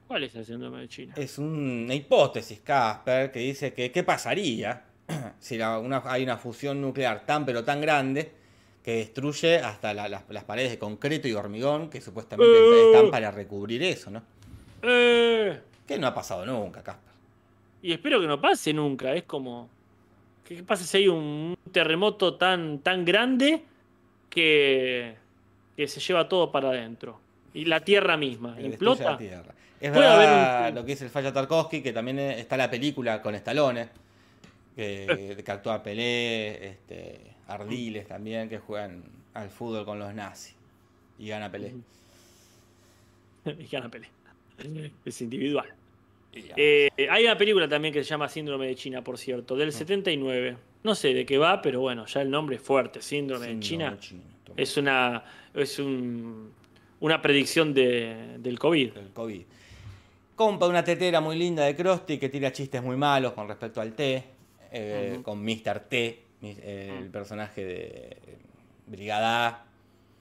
¿Cuál es el síndrome de China? Es una hipótesis, Casper, que dice que qué pasaría si la- una- hay una fusión nuclear tan pero tan grande que destruye hasta la- las, las paredes de concreto y hormigón que supuestamente Uh. están para recubrir eso, ¿no? Eh, Que no ha pasado nunca, Casper. y espero que no pase nunca. Es como. ¿Qué pasa si hay un terremoto tan, tan grande que, que se lleva todo para adentro? Y la tierra misma. Destruye ¿Implota? la Tierra. Es Puede verdad haber un- lo que dice el fallo Tarkovsky, que también está la película con Stallone, que, que actúa Pelé, este, Ardiles también, que juegan al fútbol con los nazis. Y gana Pelé. y gana Pelé. Es individual. Eh, hay una película también que se llama Síndrome de China, por cierto, del 79. No sé de qué va, pero bueno, ya el nombre es fuerte. Síndrome de Síndrome China chino, toma. es una es un- una predicción de- del COVID. COVID. Compra una tetera muy linda de Krusty que tira chistes muy malos con respecto al té, eh, con Mr. T, el Mm. personaje de Brigada A,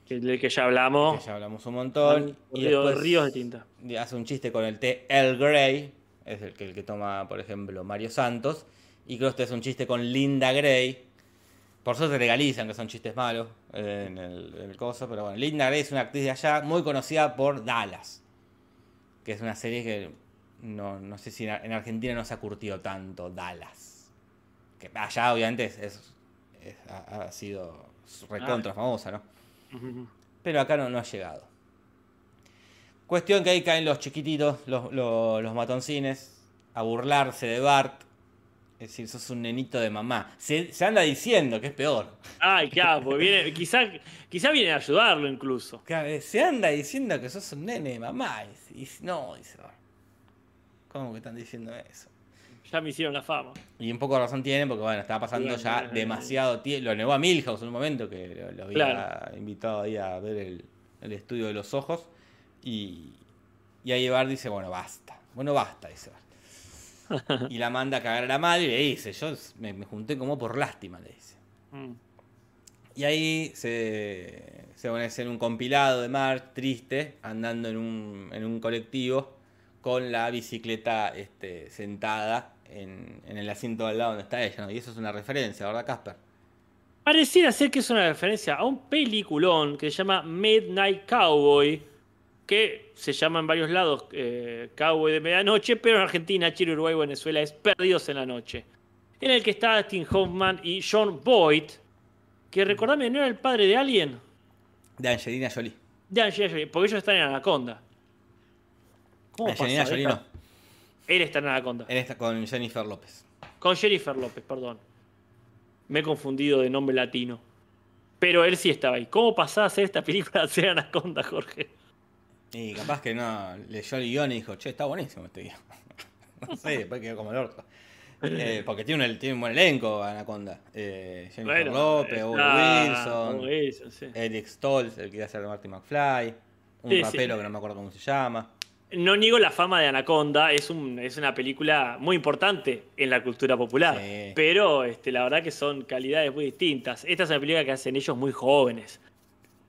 que- del que ya hablamos. que ya hablamos un montón. y Río- después ríos de tinta. hace un chiste con el té Earl Grey, es el que, el que toma, por ejemplo, Mario Santos. Y Krusty hace un chiste con Linda Gray. Por suerte legalizan que son chistes malos eh, en el, en el coso, pero bueno, Linda Gray es una actriz de allá muy conocida por Dallas, que es una serie que no, no sé si en Argentina no se ha curtido tanto Dallas. Que allá obviamente es, es- es- ha, ha sido recontra famosa, ¿no? Pero acá no, no ha llegado. Cuestión que ahí caen los chiquititos, los, los, los matoncines, a burlarse de Bart. Es decir, sos un nenito de mamá. Se, se anda diciendo que es peor. Ay, claro, porque viene, quizá, quizá viene a ayudarlo incluso. Que Se anda diciendo que sos un nene de mamá. Y, y- no, dice Bart. ¿Cómo que están diciendo eso? Ya me hicieron la fama. Y un poco de razón tienen porque, bueno, estaba pasando Bueno, ya demasiado tiempo. Lo negó a Milhouse en un momento que lo, lo había Claro. invitado ahí a ver el, el estudio de los ojos. Y, y ahí Bart dice, bueno, basta. Bueno, basta, dice Bart. Y la manda a cagar a la madre y le dice, yo me, me junté como por lástima, le dice. Mm. Y ahí se, se van a hacer un compilado de March triste, andando en un, en un colectivo con la bicicleta este, sentada en, en el asiento al lado donde está ella. ¿no? Y eso es una referencia, ¿verdad, Casper? Pareciera ser que es una referencia a un peliculón que se llama Midnight Cowboy, que se llama en varios lados eh, Cowboy de Medianoche, pero en Argentina, Chile, Uruguay y Venezuela es Perdidos en la Noche. En el que está Dustin Hoffman y John Boyd, que recordame, ¿no era el padre de alguien? De Angelina Jolie. De Angelina Jolie, porque ellos están en Anaconda. ¿Cómo Angelina? Jolie no. Él está en Anaconda. Él está con Jennifer López. Con Jennifer López, perdón. Me he confundido de nombre latino. Pero él sí estaba ahí. ¿Cómo pasaba a hacer esta película de ser Anaconda, Jorge? Y capaz que no, leyó el guion y dijo, che, está buenísimo este guion. no sé, después quedó como el orto. Eh, porque tiene un, tiene un buen elenco, Anaconda. Eh, Jennifer López, Owen Wilson, Wilson, sí. Eric Stoltz, el que iba a Marty McFly, un Sí, que no me acuerdo cómo se llama. No niego la fama de Anaconda, es, un, es una película muy importante en la cultura popular. Sí. Pero este, la verdad que son calidades muy distintas. Esta es una película que hacen ellos muy jóvenes.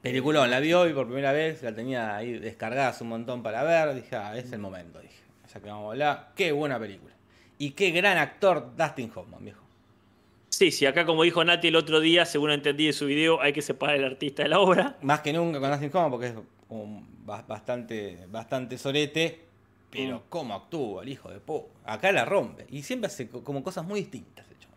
Peliculón, la vi hoy por primera vez, la tenía ahí descargada un montón para ver, dije, ah, es el momento, dije, ya que vamos a hablar, qué buena película. Y qué gran actor Dustin Hoffman, viejo. Sí, sí, acá como dijo Nati el otro día, según entendí de su video, hay que separar el artista de la obra. Más que nunca con Dustin Hoffman porque es un bastante, bastante sorete, pero Mm. cómo actúa el hijo de po. Acá la rompe. Y siempre hace co- como cosas muy distintas, de hecho.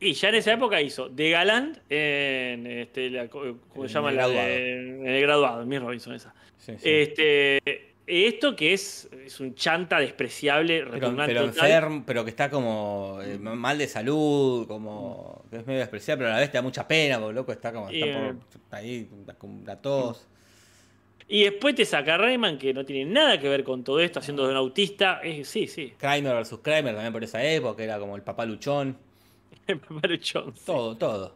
Y ya en esa época hizo The Galant en este, la, ¿cómo En se llama? el La de- graduado. en el graduado, en Miss Robinson esa. Sí, sí. Este, esto que es, es un chanta despreciable, pero, pero enfermo, pero que está como eh, mal de salud, como que es medio despreciable, pero a la vez te da mucha pena, porque loco está como está por- ahí con la tos. Y después te saca Rayman, que no tiene nada que ver con todo esto, haciendo de un autista. Es, sí, sí. Kramer versus Kramer también por esa época, era como el papá luchón. Papaluchón, sí. Todo, todo.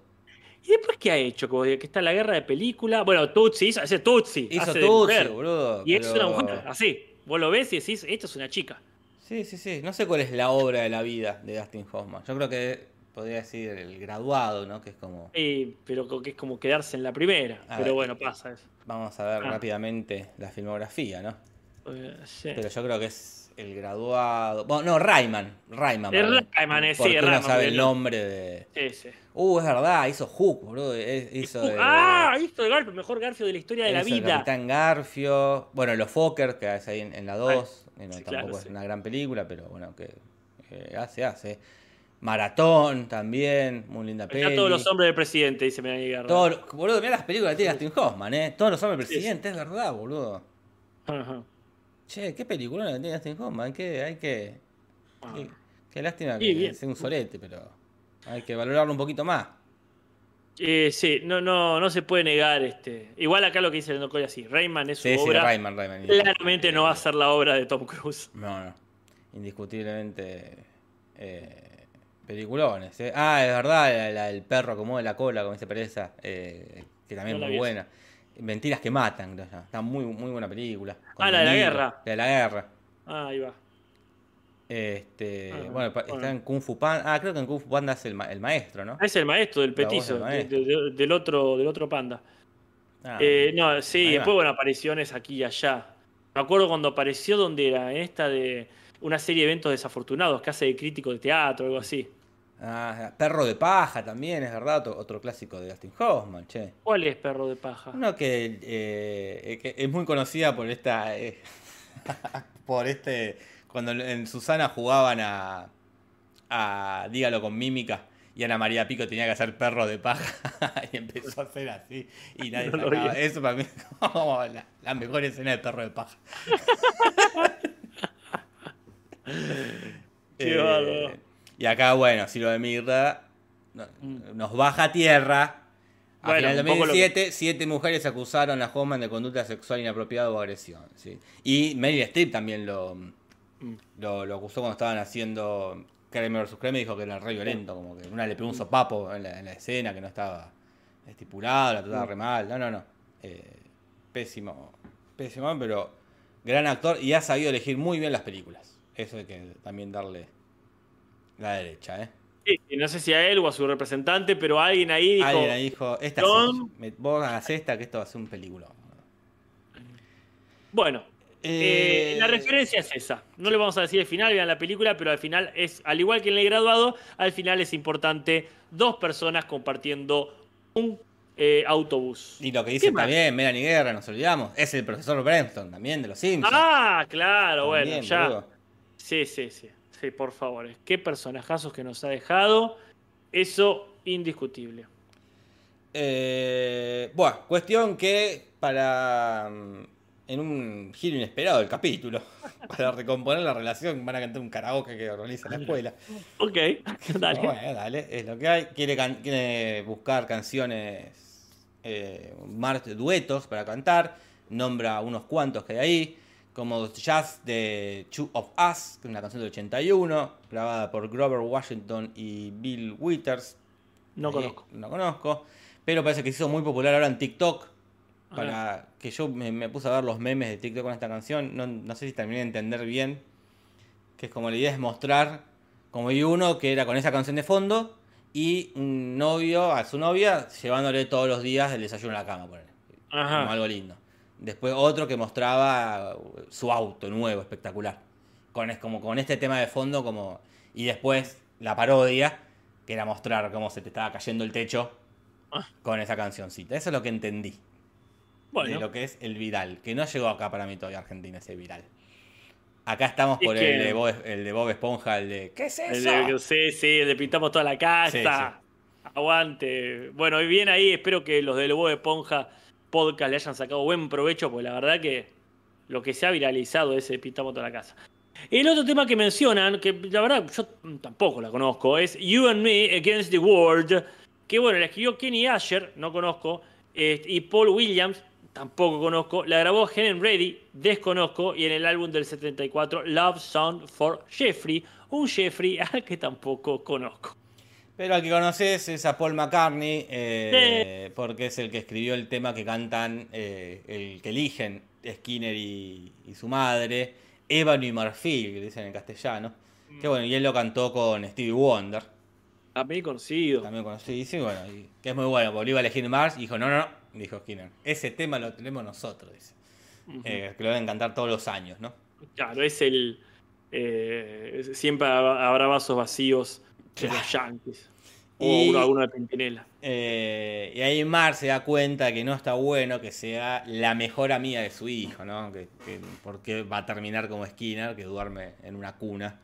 ¿Y después qué ha hecho? Como que está la guerra de película. Bueno, Tutsi, hizo, hace Tutsi. Hizo hace Tutsi, boludo. Y es pero- una mujer, así. Vos lo ves y decís, esto es una chica. Sí, sí, sí. No sé cuál es la obra de la vida de Dustin Hoffman. Yo creo que podría decir el graduado, ¿no? Que es como. Eh, pero que es como quedarse en la primera. A pero ver. bueno, pasa eso. Vamos a ver Ah. rápidamente la filmografía, ¿no? Eh, sí. Pero yo creo que es el graduado. Bueno, no, Rayman. Rayman. Es mí. Rayman, eh, sí, Porque uno Rayman, sabe el no- nombre de. Sí, sí. Uh, es verdad, hizo Hook, es- Hizo de. ¡Ah! Hizo el Garfio, el mejor Garfio de la historia de la vida. Capitán Garfio. Bueno, Los Fokker, que es ahí en, en la 2. sí, tampoco claro, es sí. una gran película, pero bueno, que eh, hace, hace. Maratón también, muy linda peli. todos los hombres del presidente, dice Melanie Guerra. Todos los- boludo, mirá las películas que tiene Dustin Hoffman, ¿eh? Todos los hombres Sí, sí. presidentes, es verdad, boludo. Ajá. Che, qué película tiene Dustin Hoffman, que hay que... Ah. Qué, qué lástima Sí, que sea un sorete, pero hay que valorarlo un poquito más. Eh, sí, no, no, no se puede negar. este Igual acá lo que dice el Coy así. Rayman es su Sí, sí, obra. Rayman, Rayman. Claramente no va a ser la obra de Tom Cruise. No, no. Indiscutiblemente. Eh, peliculones. eh. Ah, es verdad, la, la- el perro como de la cola, como dice Pereza. eh, que también No es muy buena. Mentiras que matan. Está muy, muy buena película. Ah, la de la guerra. La de la guerra. Ah, ahí va. Este, Ah, bueno, está en Kung Fu Panda. Ah, creo que en Kung Fu Panda es el, ma- el maestro, ¿no? Es el maestro del petizo, del de- maestro. de- de- del, otro, del otro panda. Ah, Eh, no, sí, ahí va. después, bueno, apariciones aquí y allá. Me acuerdo cuando apareció donde era, en esta de una serie de eventos desafortunados que hace de crítico de teatro, algo así. Ah, Perro de paja también, es verdad, otro, otro clásico de Dustin Hoffman, che. ¿Cuál es Perro de Paja? Uno que, eh, que es muy conocida por esta. eh, por este. Cuando en Susana jugaban a. a Dígalo con mímica. Y Ana María Pico tenía que hacer perro de paja. y empezó a hacer así. Y nadie No. Eso para mí es como la, la mejor escena de perro de paja. Qué Eh. Y acá, bueno, Silo de Mirra no- nos baja a tierra. A Bueno, final del un poco lo que- 2017, siete mujeres acusaron a Hoffman de conducta sexual inapropiada o agresión. ¿sí? Y Meryl Streep también lo, Mm. lo, lo acusó cuando estaban haciendo Kramer vs. Kramer. Dijo que era re violento, como que una le pegó un sopapo en la, en la escena que no estaba estipulado, la trataba Mm. re mal. No, no, no. Eh, pésimo, pésimo, pero gran actor y ha sabido elegir muy bien las películas. Eso hay que también darle la derecha, ¿eh? Sí, no sé si a él o a su representante, pero alguien ahí dijo. Alguien ahí dijo, esta John- vos hagas esta, que esto va a ser un película. Bueno, Eh, la referencia es esa. No le vamos a decir el final, vean la película, pero al final es, al igual que en el graduado, al final es importante dos personas compartiendo un eh, autobús. Y lo que dice también Melanie Guerra, nos olvidamos, es el profesor Brenston también de los Simpsons. Ah, claro, bueno, ya. Sí, sí, sí. Sí, por favor. Qué personajazos que nos ha dejado. Eso indiscutible. Eh, bueno, cuestión que para mm, en un giro inesperado del capítulo. Para recomponer la relación, van a cantar un karaoke que organiza la escuela. Ok, dale. Bueno, dale, es lo que hay. Quiere, buscar canciones, eh, duetos para cantar. Nombra unos cuantos que hay ahí, como Jazz de Two of Us, que es una canción del 81, grabada por Grover Washington y Bill Withers. No conozco. No conozco, pero parece que se hizo muy popular ahora en TikTok para que yo me, puse a ver los memes de TikTok con esta canción. No, sé si terminé de entender bien. Que es como la idea es mostrar como hay uno que era con esa canción de fondo y un novio a su novia llevándole todos los días el desayuno a la cama, por Como algo lindo. Después otro que mostraba su auto nuevo, espectacular. Con, es como con este tema de fondo como y después la parodia que era mostrar cómo se te estaba cayendo el techo ah. con esa cancioncita. Eso es lo que entendí de lo que es el viral, que no llegó acá para mí todavía Argentina ese viral. Acá estamos por el, de Bob, el de Bob Esponja, el de ¿qué es eso? sí, sí, el de pintamos toda la casa. Aguante. Bueno, y bien ahí, espero que los de Bob Esponja podcast le hayan sacado buen provecho, porque la verdad que lo que se ha viralizado es pintamos toda la casa. El otro tema que mencionan, que la verdad yo tampoco la conozco, es You and Me Against the World, que bueno, la escribió Kenny Asher, no conozco, eh, y Paul Williams, tampoco conozco. La grabó Helen Reddy, desconozco. Y en el álbum del 74, Love Song for Jeffrey, un Jeffrey al que tampoco conozco. Pero al que conoces es a Paul McCartney, eh, porque es el que escribió el tema que cantan, eh, el que eligen Skinner y, su madre, Ebony Murphy, que dicen en castellano. Que bueno, y él lo cantó con Stevie Wonder. También conocido. También conocido, sí, bueno, que es muy bueno, porque iba a elegir Mars y dijo, no, no, no, dijo Skinner. Ese tema lo tenemos nosotros, dice. Eh, que lo deben cantar todos los años, ¿no? Claro, es el. Siempre habrá vasos vacíos de los Yankees. O y, alguno de Pentinela. Eh, y ahí Mar se da cuenta que no está bueno que sea la mejor amiga de su hijo, ¿no? Que, porque va a terminar como Skinner, que duerme en una cuna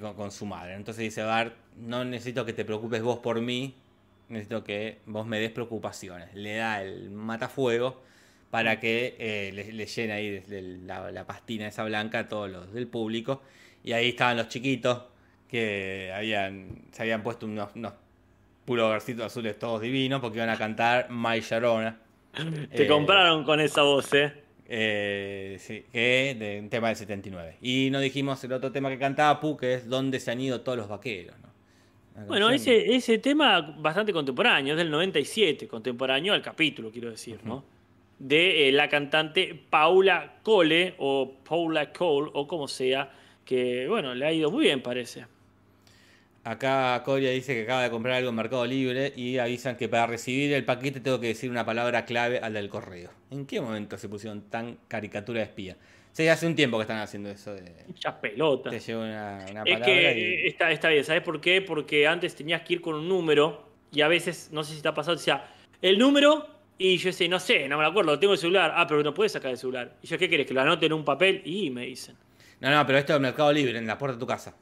con, con, su madre. Entonces dice Bart, no necesito que te preocupes vos por mí, necesito que vos me des preocupaciones. Le da el matafuego para que eh, le, llene ahí la, pastina esa blanca a todos los del público. Y ahí estaban los chiquitos que habían, se habían puesto unos, unos versitos azules todos divinos porque iban a cantar My Sharona. Te eh, compraron con esa voz, ¿eh? eh sí, que de un tema del 79. Y no dijimos el otro tema que cantaba Pu, que es Donde se han ido todos los vaqueros. ¿no? Bueno, ese, ese tema bastante contemporáneo, es del 97, contemporáneo al capítulo, quiero decir, ¿no? De eh, la cantante Paula Cole, o Paula Cole, o como sea, que, bueno, le ha ido muy bien, parece. Acá Coria dice que acaba de comprar algo en Mercado Libre y avisan que para recibir el paquete tengo que decir una palabra clave al del correo. ¿En qué momento se pusieron tan caricatura de espía? Sí, hace un tiempo que están haciendo eso de. Muchas pelotas. Te llevo una, Es que está, está, bien, ¿sabes por qué? Porque antes tenías que ir con un número y a veces, no sé si te ha pasado, decía, el número y yo decía, no sé, no me acuerdo, tengo el celular. Ah, pero no puedes sacar el celular. Y yo, ¿qué querés? Que lo anote en un papel y me dicen. No, no, pero esto es Mercado Libre, en la puerta de tu casa.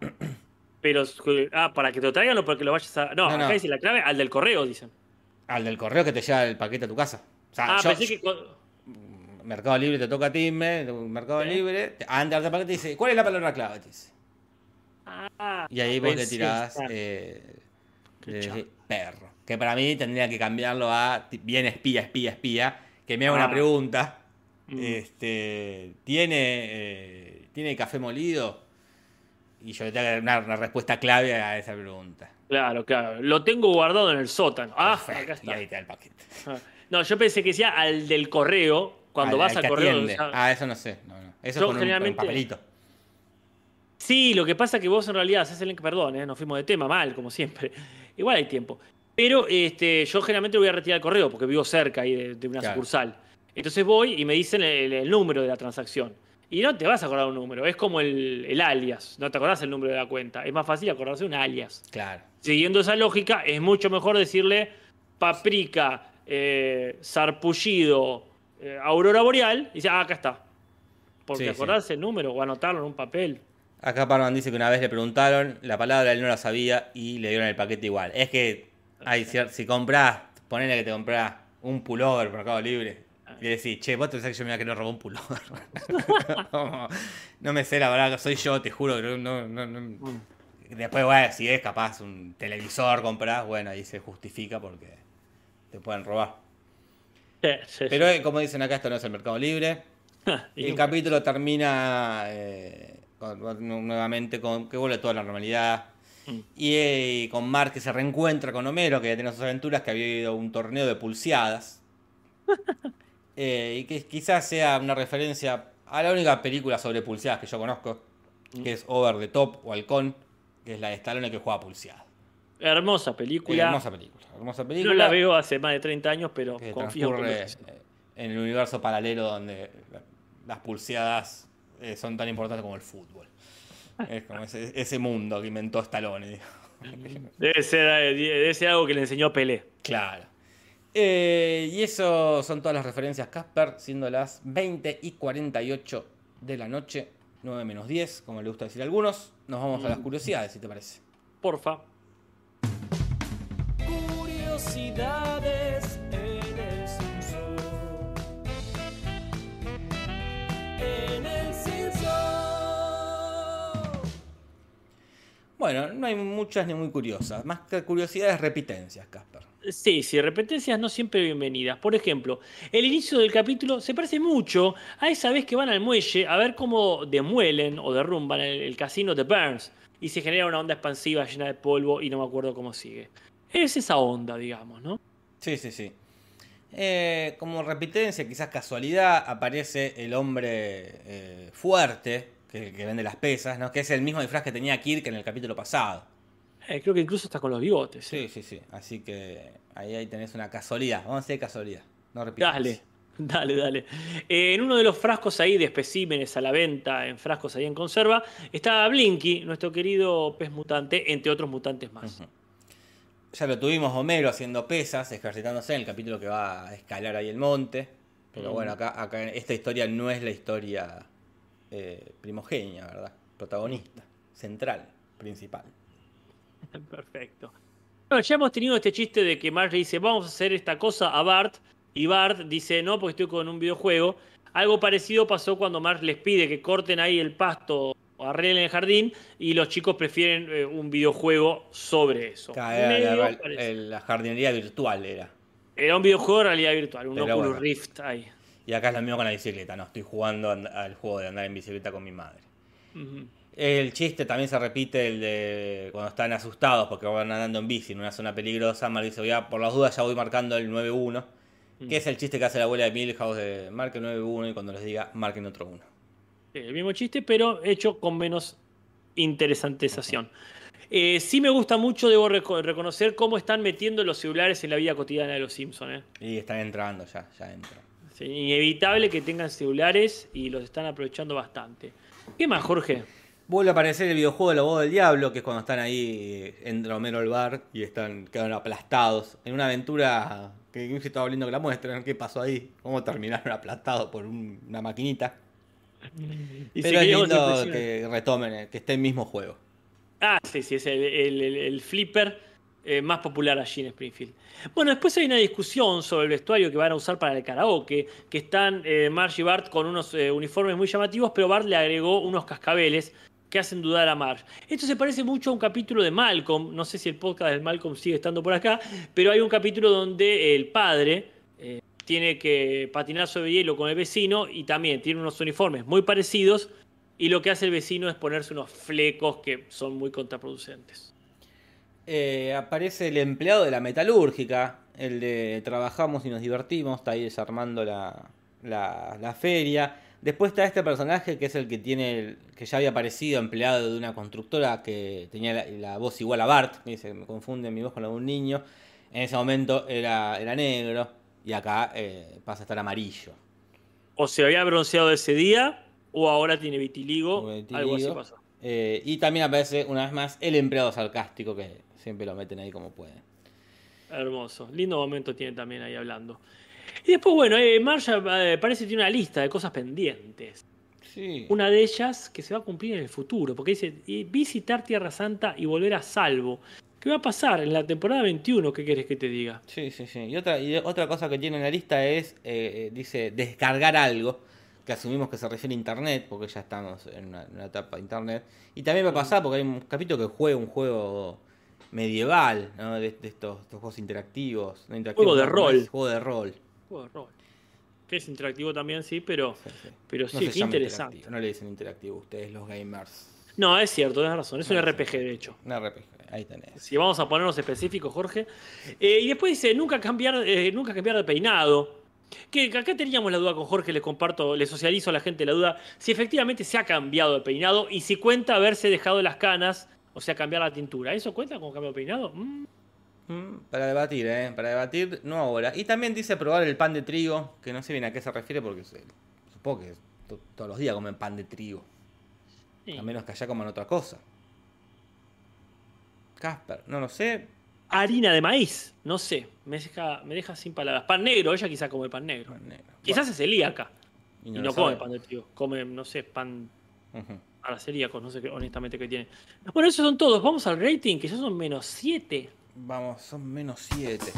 Pero, ah, para que te lo traigan o para que lo vayas a. No, acá dice la clave al del correo, dicen. Al del correo que te lleva el paquete a tu casa. ah, pensé que. Mercado Libre te toca a ti, Mercado Libre, anda al paquete y dice, ¿cuál es la palabra clave? Ah, y ahí vos le tirás eh, perro. Que para mí tendría que cambiarlo a bien espía, espía, espía. Que me haga una ah. pregunta. Mm. Este, ¿tiene, eh, ¿Tiene café molido? Y yo le tengo que dar una, respuesta clave a esa pregunta. Claro, claro. Lo tengo guardado en el sótano. Ah, acá está. Y ahí está el paquete. Ah. No, yo pensé que sea al del correo, cuando vas al correo. ah, eso no sé. Eso es con un, papelito. Sí, lo que pasa es que vos en realidad haces el link, perdón, ¿eh? nos fuimos de tema mal, como siempre. Igual hay tiempo. Pero este, yo generalmente voy a retirar al correo porque vivo cerca ahí de, una sucursal. Entonces voy y me dicen el, el número de la transacción. Y no te vas a acordar un número, es como el, el alias, no te acordás el número de la cuenta. Es más fácil acordarse un alias. Claro. Siguiendo esa lógica, es mucho mejor decirle paprika, eh, sarpullido, eh, aurora boreal, y dice, ah, acá está. Porque Sí, acordarse el número o anotarlo en un papel. Acá Parman dice que una vez le preguntaron la palabra, él no la sabía y le dieron el paquete igual. Es que hay cier- si compras, ponele que te compras un pullover por Mercado Libre y decís, che, vos te pensás que yo me iba a querer robar un pullover. no, no me sé la verdad, soy yo, te juro que no, no, no- no- Después, bueno, si es capaz un televisor compras, bueno, ahí se justifica porque te pueden robar. Sí, sí, Pero como dicen acá, esto no es el Mercado Libre. Y El capítulo termina eh, con- nuevamente con que vuelve toda la normalidad. Mm. Y eh, con Mark que se reencuentra con Homero, que ya tiene sus aventuras, que había ido a un torneo de pulseadas. Eh, y que quizás sea una referencia a la única película sobre pulseadas que yo conozco, Mm. que es Over the Top o Halcón, que es la de Stallone que juega pulseadas. Hermosa película. Hermosa película. Hermosa No la veo hace más de 30 años, pero que confío en eh, en el universo paralelo donde las pulseadas eh, son tan importantes como el fútbol. Es como ese, ese mundo que inventó Stallone. digo. Debe ser, eh, debe ser algo que le enseñó Pelé. Claro. Eh, y eso son todas las referencias Casper, siendo las 20 y 48 de la noche, 9 menos 10, como le gusta decir a algunos. Nos vamos a las curiosidades, si te parece. Porfa. Curiosidades Bueno, no hay muchas ni muy curiosas. Más que curiosidades, repitencias, Casper. Sí, sí, repetencias no siempre bienvenidas. Por ejemplo, el inicio del capítulo se parece mucho a esa vez que van al muelle a ver cómo demuelen o derrumban el, el casino de Burns y se genera una onda expansiva llena de polvo y no me acuerdo cómo sigue. Es esa onda, digamos, ¿no? Sí, sí, sí. Eh, como repitencia, quizás casualidad, aparece el hombre eh, fuerte, que, que vende las pesas, ¿no? que es el mismo disfraz que tenía Kirk en el capítulo pasado. Eh, creo que incluso está con los bigotes. Sí, ¿eh? sí, sí. Así que ahí, ahí tenés una casualidad. Vamos a decir casualidad. No repitencia. Dale, dale, dale. Eh, en uno de los frascos ahí de especímenes a la venta, en frascos ahí en conserva, está Blinky, nuestro querido pez mutante, entre otros mutantes más. Ya lo tuvimos Homero haciendo pesas, ejercitándose en el capítulo que va a escalar ahí el monte. Pero bueno, acá, acá esta historia no es la historia eh, primogenia, ¿verdad? Protagonista, central, principal. Perfecto. Bueno, ya hemos tenido este chiste de que Marge le dice, vamos a hacer esta cosa a Bart, y Bart dice, no, porque estoy con un videojuego. Algo parecido pasó cuando Marge les pide que corten ahí el pasto o arreglen el jardín, y los chicos prefieren eh, un videojuego sobre eso. La, jardinería virtual era. Era un videojuego de realidad virtual, un Pero Oculus bueno. Rift ahí. Y acá es lo mismo con la bicicleta, no, estoy jugando and- al juego de andar en bicicleta con mi madre. El chiste también se repite el de cuando están asustados porque van andando en bici en una zona peligrosa. Mar dice, voy a, por las dudas ya voy marcando el 9-1. Que es el chiste que hace la abuela de Milhouse de marquen 9-1 y cuando les diga marquen otro 1. El mismo chiste, pero hecho con menos interesantización. Eh, sí me gusta mucho, debo reco- reconocer cómo están metiendo los celulares en la vida cotidiana de los Simpsons. ¿eh? Y están entrando ya, ya entran. Inevitable que tengan celulares y los están aprovechando bastante. ¿Qué más, Jorge? Vuelve a aparecer el videojuego de la voz del diablo, que es cuando están ahí, entra Homero al bar y están, quedan aplastados. En una aventura que yo estaba viendo que la muestran, qué pasó ahí, cómo terminaron aplastados por un- una maquinita. Y Pero es lindo que retomen, eh, que esté el mismo juego. Ah, sí, sí, es el, el- el- el flipper eh, más popular allí en Springfield. Bueno, después hay una discusión sobre el vestuario que van a usar para el karaoke, que están eh, Marge y Bart con unos eh, uniformes muy llamativos, pero Bart le agregó unos cascabeles que hacen dudar a Marge. Esto se parece mucho a un capítulo de Malcolm, no sé si el podcast del Malcolm sigue estando por acá, pero hay un capítulo donde el padre eh, tiene que patinar sobre hielo con el vecino y también tiene unos uniformes muy parecidos y lo que hace el vecino es ponerse unos flecos que son muy contraproducentes. Eh, aparece el empleado de la metalúrgica, el de trabajamos y nos divertimos, está ahí desarmando la, la- la feria. Después está este personaje que es el que tiene, el- que ya había aparecido empleado de una constructora que tenía la, la voz igual a Bart, que dice, me confunde mi voz con la de un niño. En ese momento era, era negro. y acá eh, pasa a estar amarillo. O se había bronceado ese día, o ahora tiene vitiligo. Algo así pasó. Eh, y también aparece una vez más el empleado sarcástico que siempre lo meten ahí como pueden. Hermoso. Lindo momento tiene también ahí hablando. Y después, bueno, eh, Marshall eh, parece que tiene una lista de cosas pendientes. Sí. Una de ellas que se va a cumplir en el futuro, porque dice "Y visitar Tierra Santa y volver a salvo. ¿Qué va a pasar en la temporada 21? ¿Qué querés que te diga? Sí, sí, sí. Y otra, y otra cosa que tiene en la lista es, eh, dice, descargar algo, que asumimos que se refiere a Internet, porque ya estamos en una, en una etapa de Internet. Y también va a pasar porque hay un capítulo que juega un juego medieval, ¿no? De, de estos, estos juegos interactivos. no interactivos, Juego de no, rol. Juego de rol. Juego de rol. Que es interactivo también, sí, pero, Sí, sí. pero No sí, se qué interesante. No le dicen interactivo ustedes, los gamers. No, es cierto, tienes razón. Es un No. RPG, de hecho. Un RPG, ahí tenés. Si vamos a ponernos específicos, Jorge. Eh, y después dice, nunca cambiar, eh, nunca cambiar de peinado. Que acá teníamos la duda con Jorge, le comparto, le socializo a la gente la duda, si efectivamente se ha cambiado de peinado y si cuenta haberse dejado las canas, o sea, cambiar la tintura. ¿Eso cuenta como cambio de peinado? Mm, Mm, Para debatir, ¿eh? Para debatir, no ahora. Y también dice probar el pan de trigo, que no sé bien a qué se refiere porque supongo que to- todos los días comen pan de trigo. sí. A menos que allá coman otra cosa. Casper, no lo sé. Harina de maíz, no sé, me deja, me deja sin palabras. Pan negro, ella quizá come pan negro. Pan negro. Quizás es celíaca y lo no come pan de trigo, come, no sé, pan Ujú. A la celíacos, no sé qué, honestamente qué tiene. Bueno, esos son todos, vamos al rating, que ya son menos 7. Vamos, son menos 7.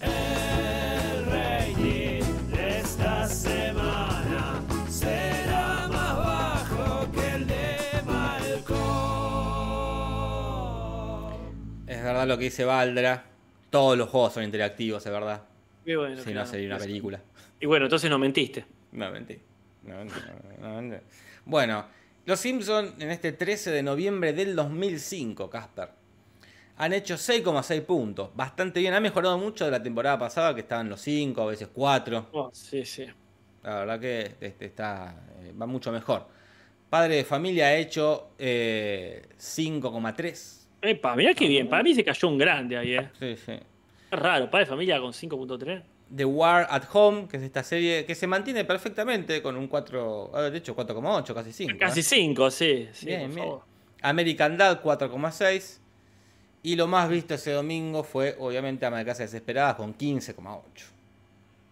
El rating de esta semana será más bajo que el de Malcolm. Es verdad lo que dice Valdra. Todos los juegos son interactivos, es verdad. Bueno, si no sería una película. Y bueno, entonces no mentiste. No, mentí. Bueno, Los Simpsons en este 13 de noviembre del 2005, Casper. Han hecho 6,6 puntos. Bastante bien. Ha mejorado mucho de la temporada pasada, que estaban los 5, a veces 4. Oh, sí, sí. La verdad que este está eh, va mucho mejor. Padre de familia ha hecho eh, 5,3. Epa, mirá qué bien. Para mí se cayó un grande ahí, eh. Sí, sí. Es raro, padre de familia con 5.3. The War at Home, que es esta serie que se mantiene perfectamente con un 4, ah, de hecho 4,8, casi 5. Casi ¿eh? 5, sí. sí Bien, por bien. favor. American Dad 4,6. Y lo más visto ese domingo fue, obviamente, Ama de Casa Desesperada con 15,8.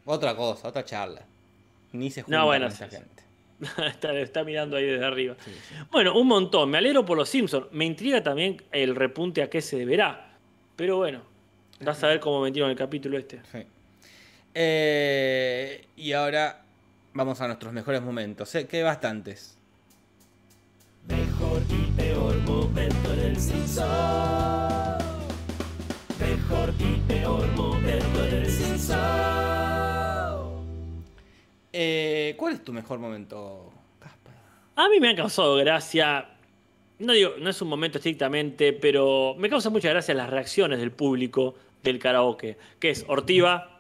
Otra cosa, otra charla. Ni se junta No, bueno, con esa sí. gente. está, está mirando ahí desde arriba. Sí, sí. Bueno, un montón. Me alegro por los Simpsons. Me intriga también el repunte a qué se deberá. Pero bueno, vas a ver cómo metieron el capítulo este. Sí. Eh, y ahora vamos a nuestros mejores momentos. Sé que hay bastantes. Mejor y peor momento en el Simpson. Mejor y peor momento en el Simpson. Eh, ¿Cuál es tu mejor momento, Casper? A mí me ha causado gracia. No digo, no es un momento estrictamente, pero me causa mucha gracia las reacciones del público del karaoke. Que es Ortiva,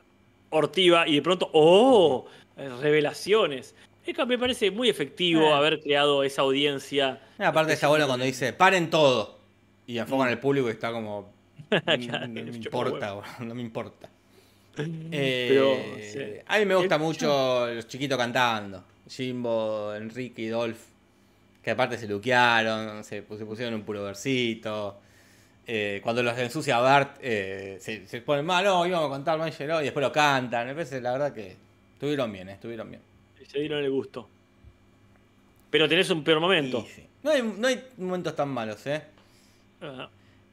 Ortiva y de pronto, ¡oh! Eh, Revelaciones. Es que me parece muy efectivo Eh. haber creado esa audiencia. Eh, aparte está bueno cuando dice, paren todo. Y enfocan al público y está como... Claro, no me importa, no me importa. Eh, Pero, sí. A mí me gusta El- mucho los chiquitos cantando. Jimbo, Enrique y Dolph. Que aparte se luquearon, se, pusieron un pullovercito. Eh, cuando los ensucia Bart, eh, se, se ponen mal, no, íbamos a cantar Mangelo y después lo cantan. Me parece, la verdad que estuvieron bien, eh, estuvieron bien. Se dieron el gusto. Pero tenés un peor momento. Y sí. No, hay, no hay momentos tan malos, ¿eh? Ajá.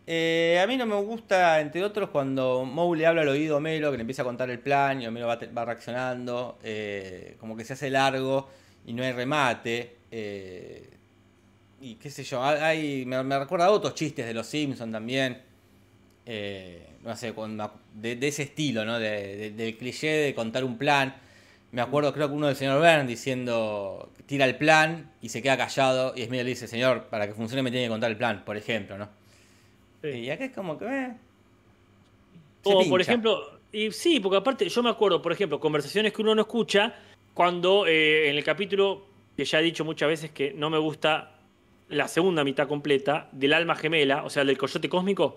Eh, a mí no me gusta, entre otros, cuando Moe le habla al oído a Homero, que le empieza a contar el plan y Homero va, va reaccionando, como que se hace largo y no hay remate. Y qué sé yo, hay, me, me recuerda a otros chistes de los Simpsons también. eh, no sé, de, de ese estilo, ¿no? De- de- del cliché de contar un plan. Me acuerdo, creo que uno del señor Bern diciendo, tira el plan y se queda callado. Y Smith le dice, señor, para que funcione me tiene que contar el plan, por ejemplo, ¿no? Sí. Y acá es como que. eh, O por ejemplo, y sí, porque aparte yo me acuerdo, por ejemplo, conversaciones que uno no escucha cuando eh, en el capítulo, que ya he dicho muchas veces que no me gusta la segunda mitad completa del alma gemela, o sea, del coyote cósmico,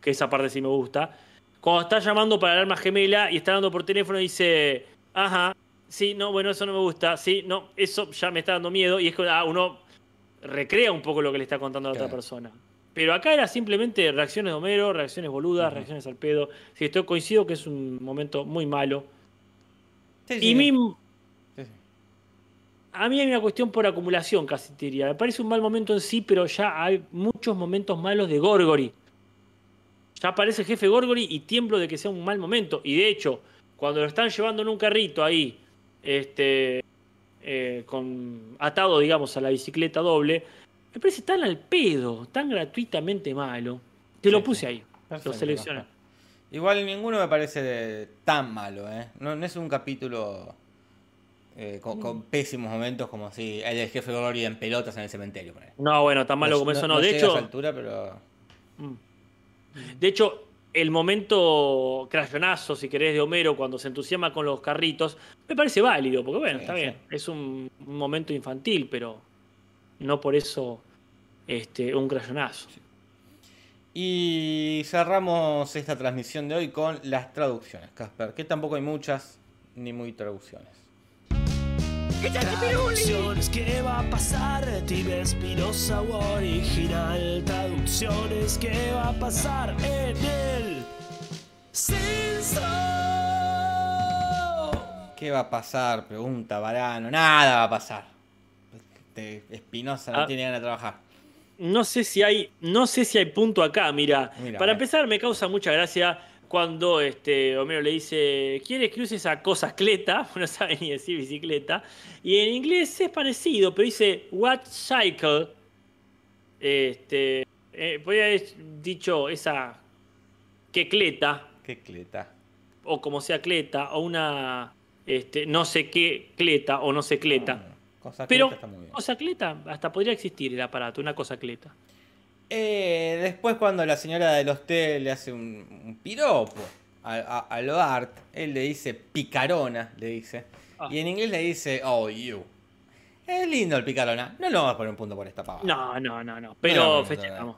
que esa parte sí me gusta, Cuando está llamando para la arma gemela y está dando por teléfono y dice, ajá, sí, no, bueno, eso no me gusta, sí, no, eso ya me está dando miedo. Y es que ah, uno recrea un poco lo que le está contando a la otra persona. Pero acá era simplemente reacciones de Homero, reacciones boludas, reacciones al pedo. Sí, estoy coincido que es un momento muy malo. Sí, Y mi. A mí hay una cuestión por acumulación, casi te diría. Me parece un mal momento en sí, pero ya hay muchos momentos malos de Gorgory. Ya aparece el jefe Gorgory y tiemblo de que sea un mal momento. Y de hecho, cuando lo están llevando en un carrito ahí, este, eh, con, atado, digamos, a la bicicleta doble, me parece tan al pedo, tan gratuitamente malo. Te lo puse ahí. Perfecto, Lo seleccioné. Igual ninguno me parece tan malo, ¿eh? No, no es un capítulo eh, con, con pésimos momentos como si el del jefe Glory en pelotas en el cementerio. No, bueno, tan malo como eso no. De a hecho, esa altura, pero... Mm. De hecho, el momento crayonazo, si querés, de Homero cuando se entusiasma con los carritos, me parece válido, porque bueno, Sí, está sí. bien, es un, un momento infantil, pero no por eso este, un crayonazo. Y cerramos esta transmisión de hoy con las traducciones, Casper, que tampoco hay muchas ni muy traducciones. Traducciones, ¿qué va a pasar? Tibia Espinosa o original. Traducciones, ¿qué va a pasar en el censo? ¿Qué va a pasar? Pregunta Varano. Nada va a pasar. Este Espinosa no Ah. tiene ganas de trabajar. No sé si hay, no sé si hay punto acá, mira. Mira, Para empezar, me causa mucha gracia cuando este, Homero le dice, ¿quieres que use esa cosa cleta? No sabe ni decir bicicleta. Y en inglés es parecido, pero dice, what cycle? Este, eh, podría haber dicho esa que cleta, Qué cleta. o como sea cleta, o una este, no sé qué cleta, o no sé cleta. Cosa Pero, cleta está muy bien. cosa cleta, hasta podría existir el aparato, una cosa cleta. Eh, después cuando la señora del hostel le hace un, un piropo a, a, a lo Art, él le dice picarona, le dice. Ah. Y en inglés le dice, oh, you. Es lindo el picarona. No le vamos a poner un punto por esta pavada. No, no, no, no. No Pero poner festejamos.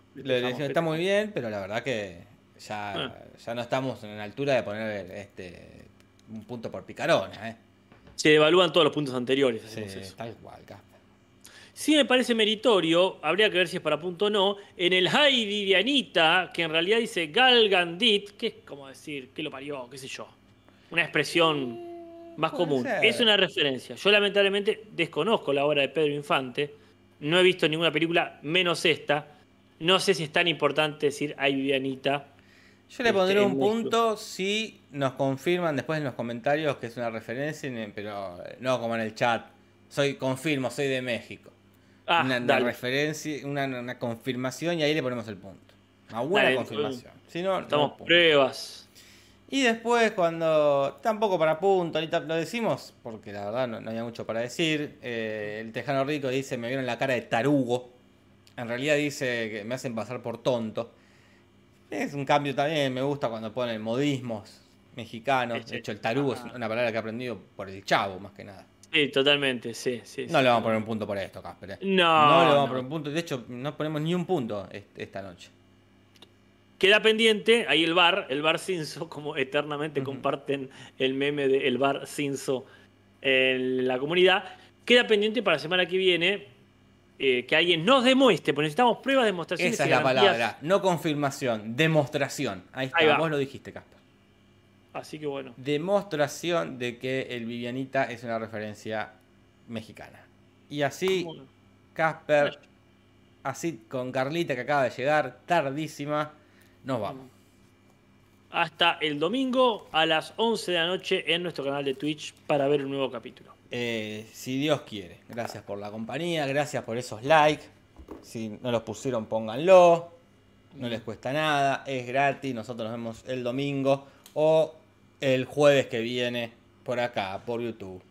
está muy bien, pero la verdad que ya, Ah. ya no estamos en la altura de poner este un punto por picarona, ¿eh? Se devalúan todos los puntos anteriores. Sí, tal cual, Casper. Sí me parece meritorio, habría que ver si es para punto o no, en el Hay Vivianita, que en realidad dice Gal Gandit, que es como decir, que lo parió, qué sé yo. Una expresión más común. ser. Es una referencia. Yo lamentablemente desconozco la obra de Pedro Infante, no he visto ninguna película menos esta. No sé si es tan importante decir Hay Vivianita. Yo le Este, pondré un en punto si nos confirman después en los comentarios que es una referencia, en- pero no como en el chat. Soy confirmo, soy de México. Ah, una, referencia, una, una confirmación y ahí le ponemos el punto. Una buena Dale, confirmación. Si no, no Estamos punto. pruebas. Y después cuando, tampoco para punto, ahorita lo decimos, porque la verdad no, no había mucho para decir, eh, el Tejano Rico dice, me vieron la cara de tarugo. En realidad dice que me hacen pasar por tonto. Es un cambio también, me gusta cuando ponen modismos mexicanos. De hecho, el tarugo Ah. es una palabra que he aprendido por el chavo, más que nada. Sí, totalmente, sí, sí. No sí. le vamos a poner un punto por esto, Casper. eh. No, No le vamos no. a poner un punto. De hecho, no ponemos ni un punto est- esta noche. Queda pendiente, ahí el bar, el bar Cinso, como eternamente comparten el meme de el bar Cinso en la comunidad. Queda pendiente para la semana que viene eh, que alguien nos demuestre, porque necesitamos pruebas, demostraciones Esa es la garantías. palabra. No confirmación, demostración. Ahí está, Ahí vos lo dijiste, Casper. Así que bueno. Demostración de que el Vivianita es una referencia mexicana. Y así, Casper, así con Carlita que acaba de llegar, tardísima, nos vamos. Hasta el domingo a las 11 de la noche en nuestro canal de Twitch para ver un nuevo capítulo. Eh, si Dios quiere. Gracias por la compañía, gracias por esos likes. Si no los pusieron, pónganlo. No les cuesta nada, es gratis. Nosotros nos vemos el domingo o el jueves que viene por acá, por YouTube.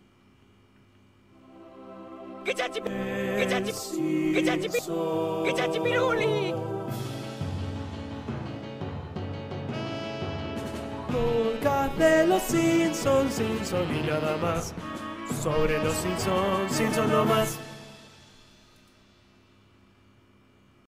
De los Simpsons, Simpson y nada más. Sobre los Simpsons, Simpson no.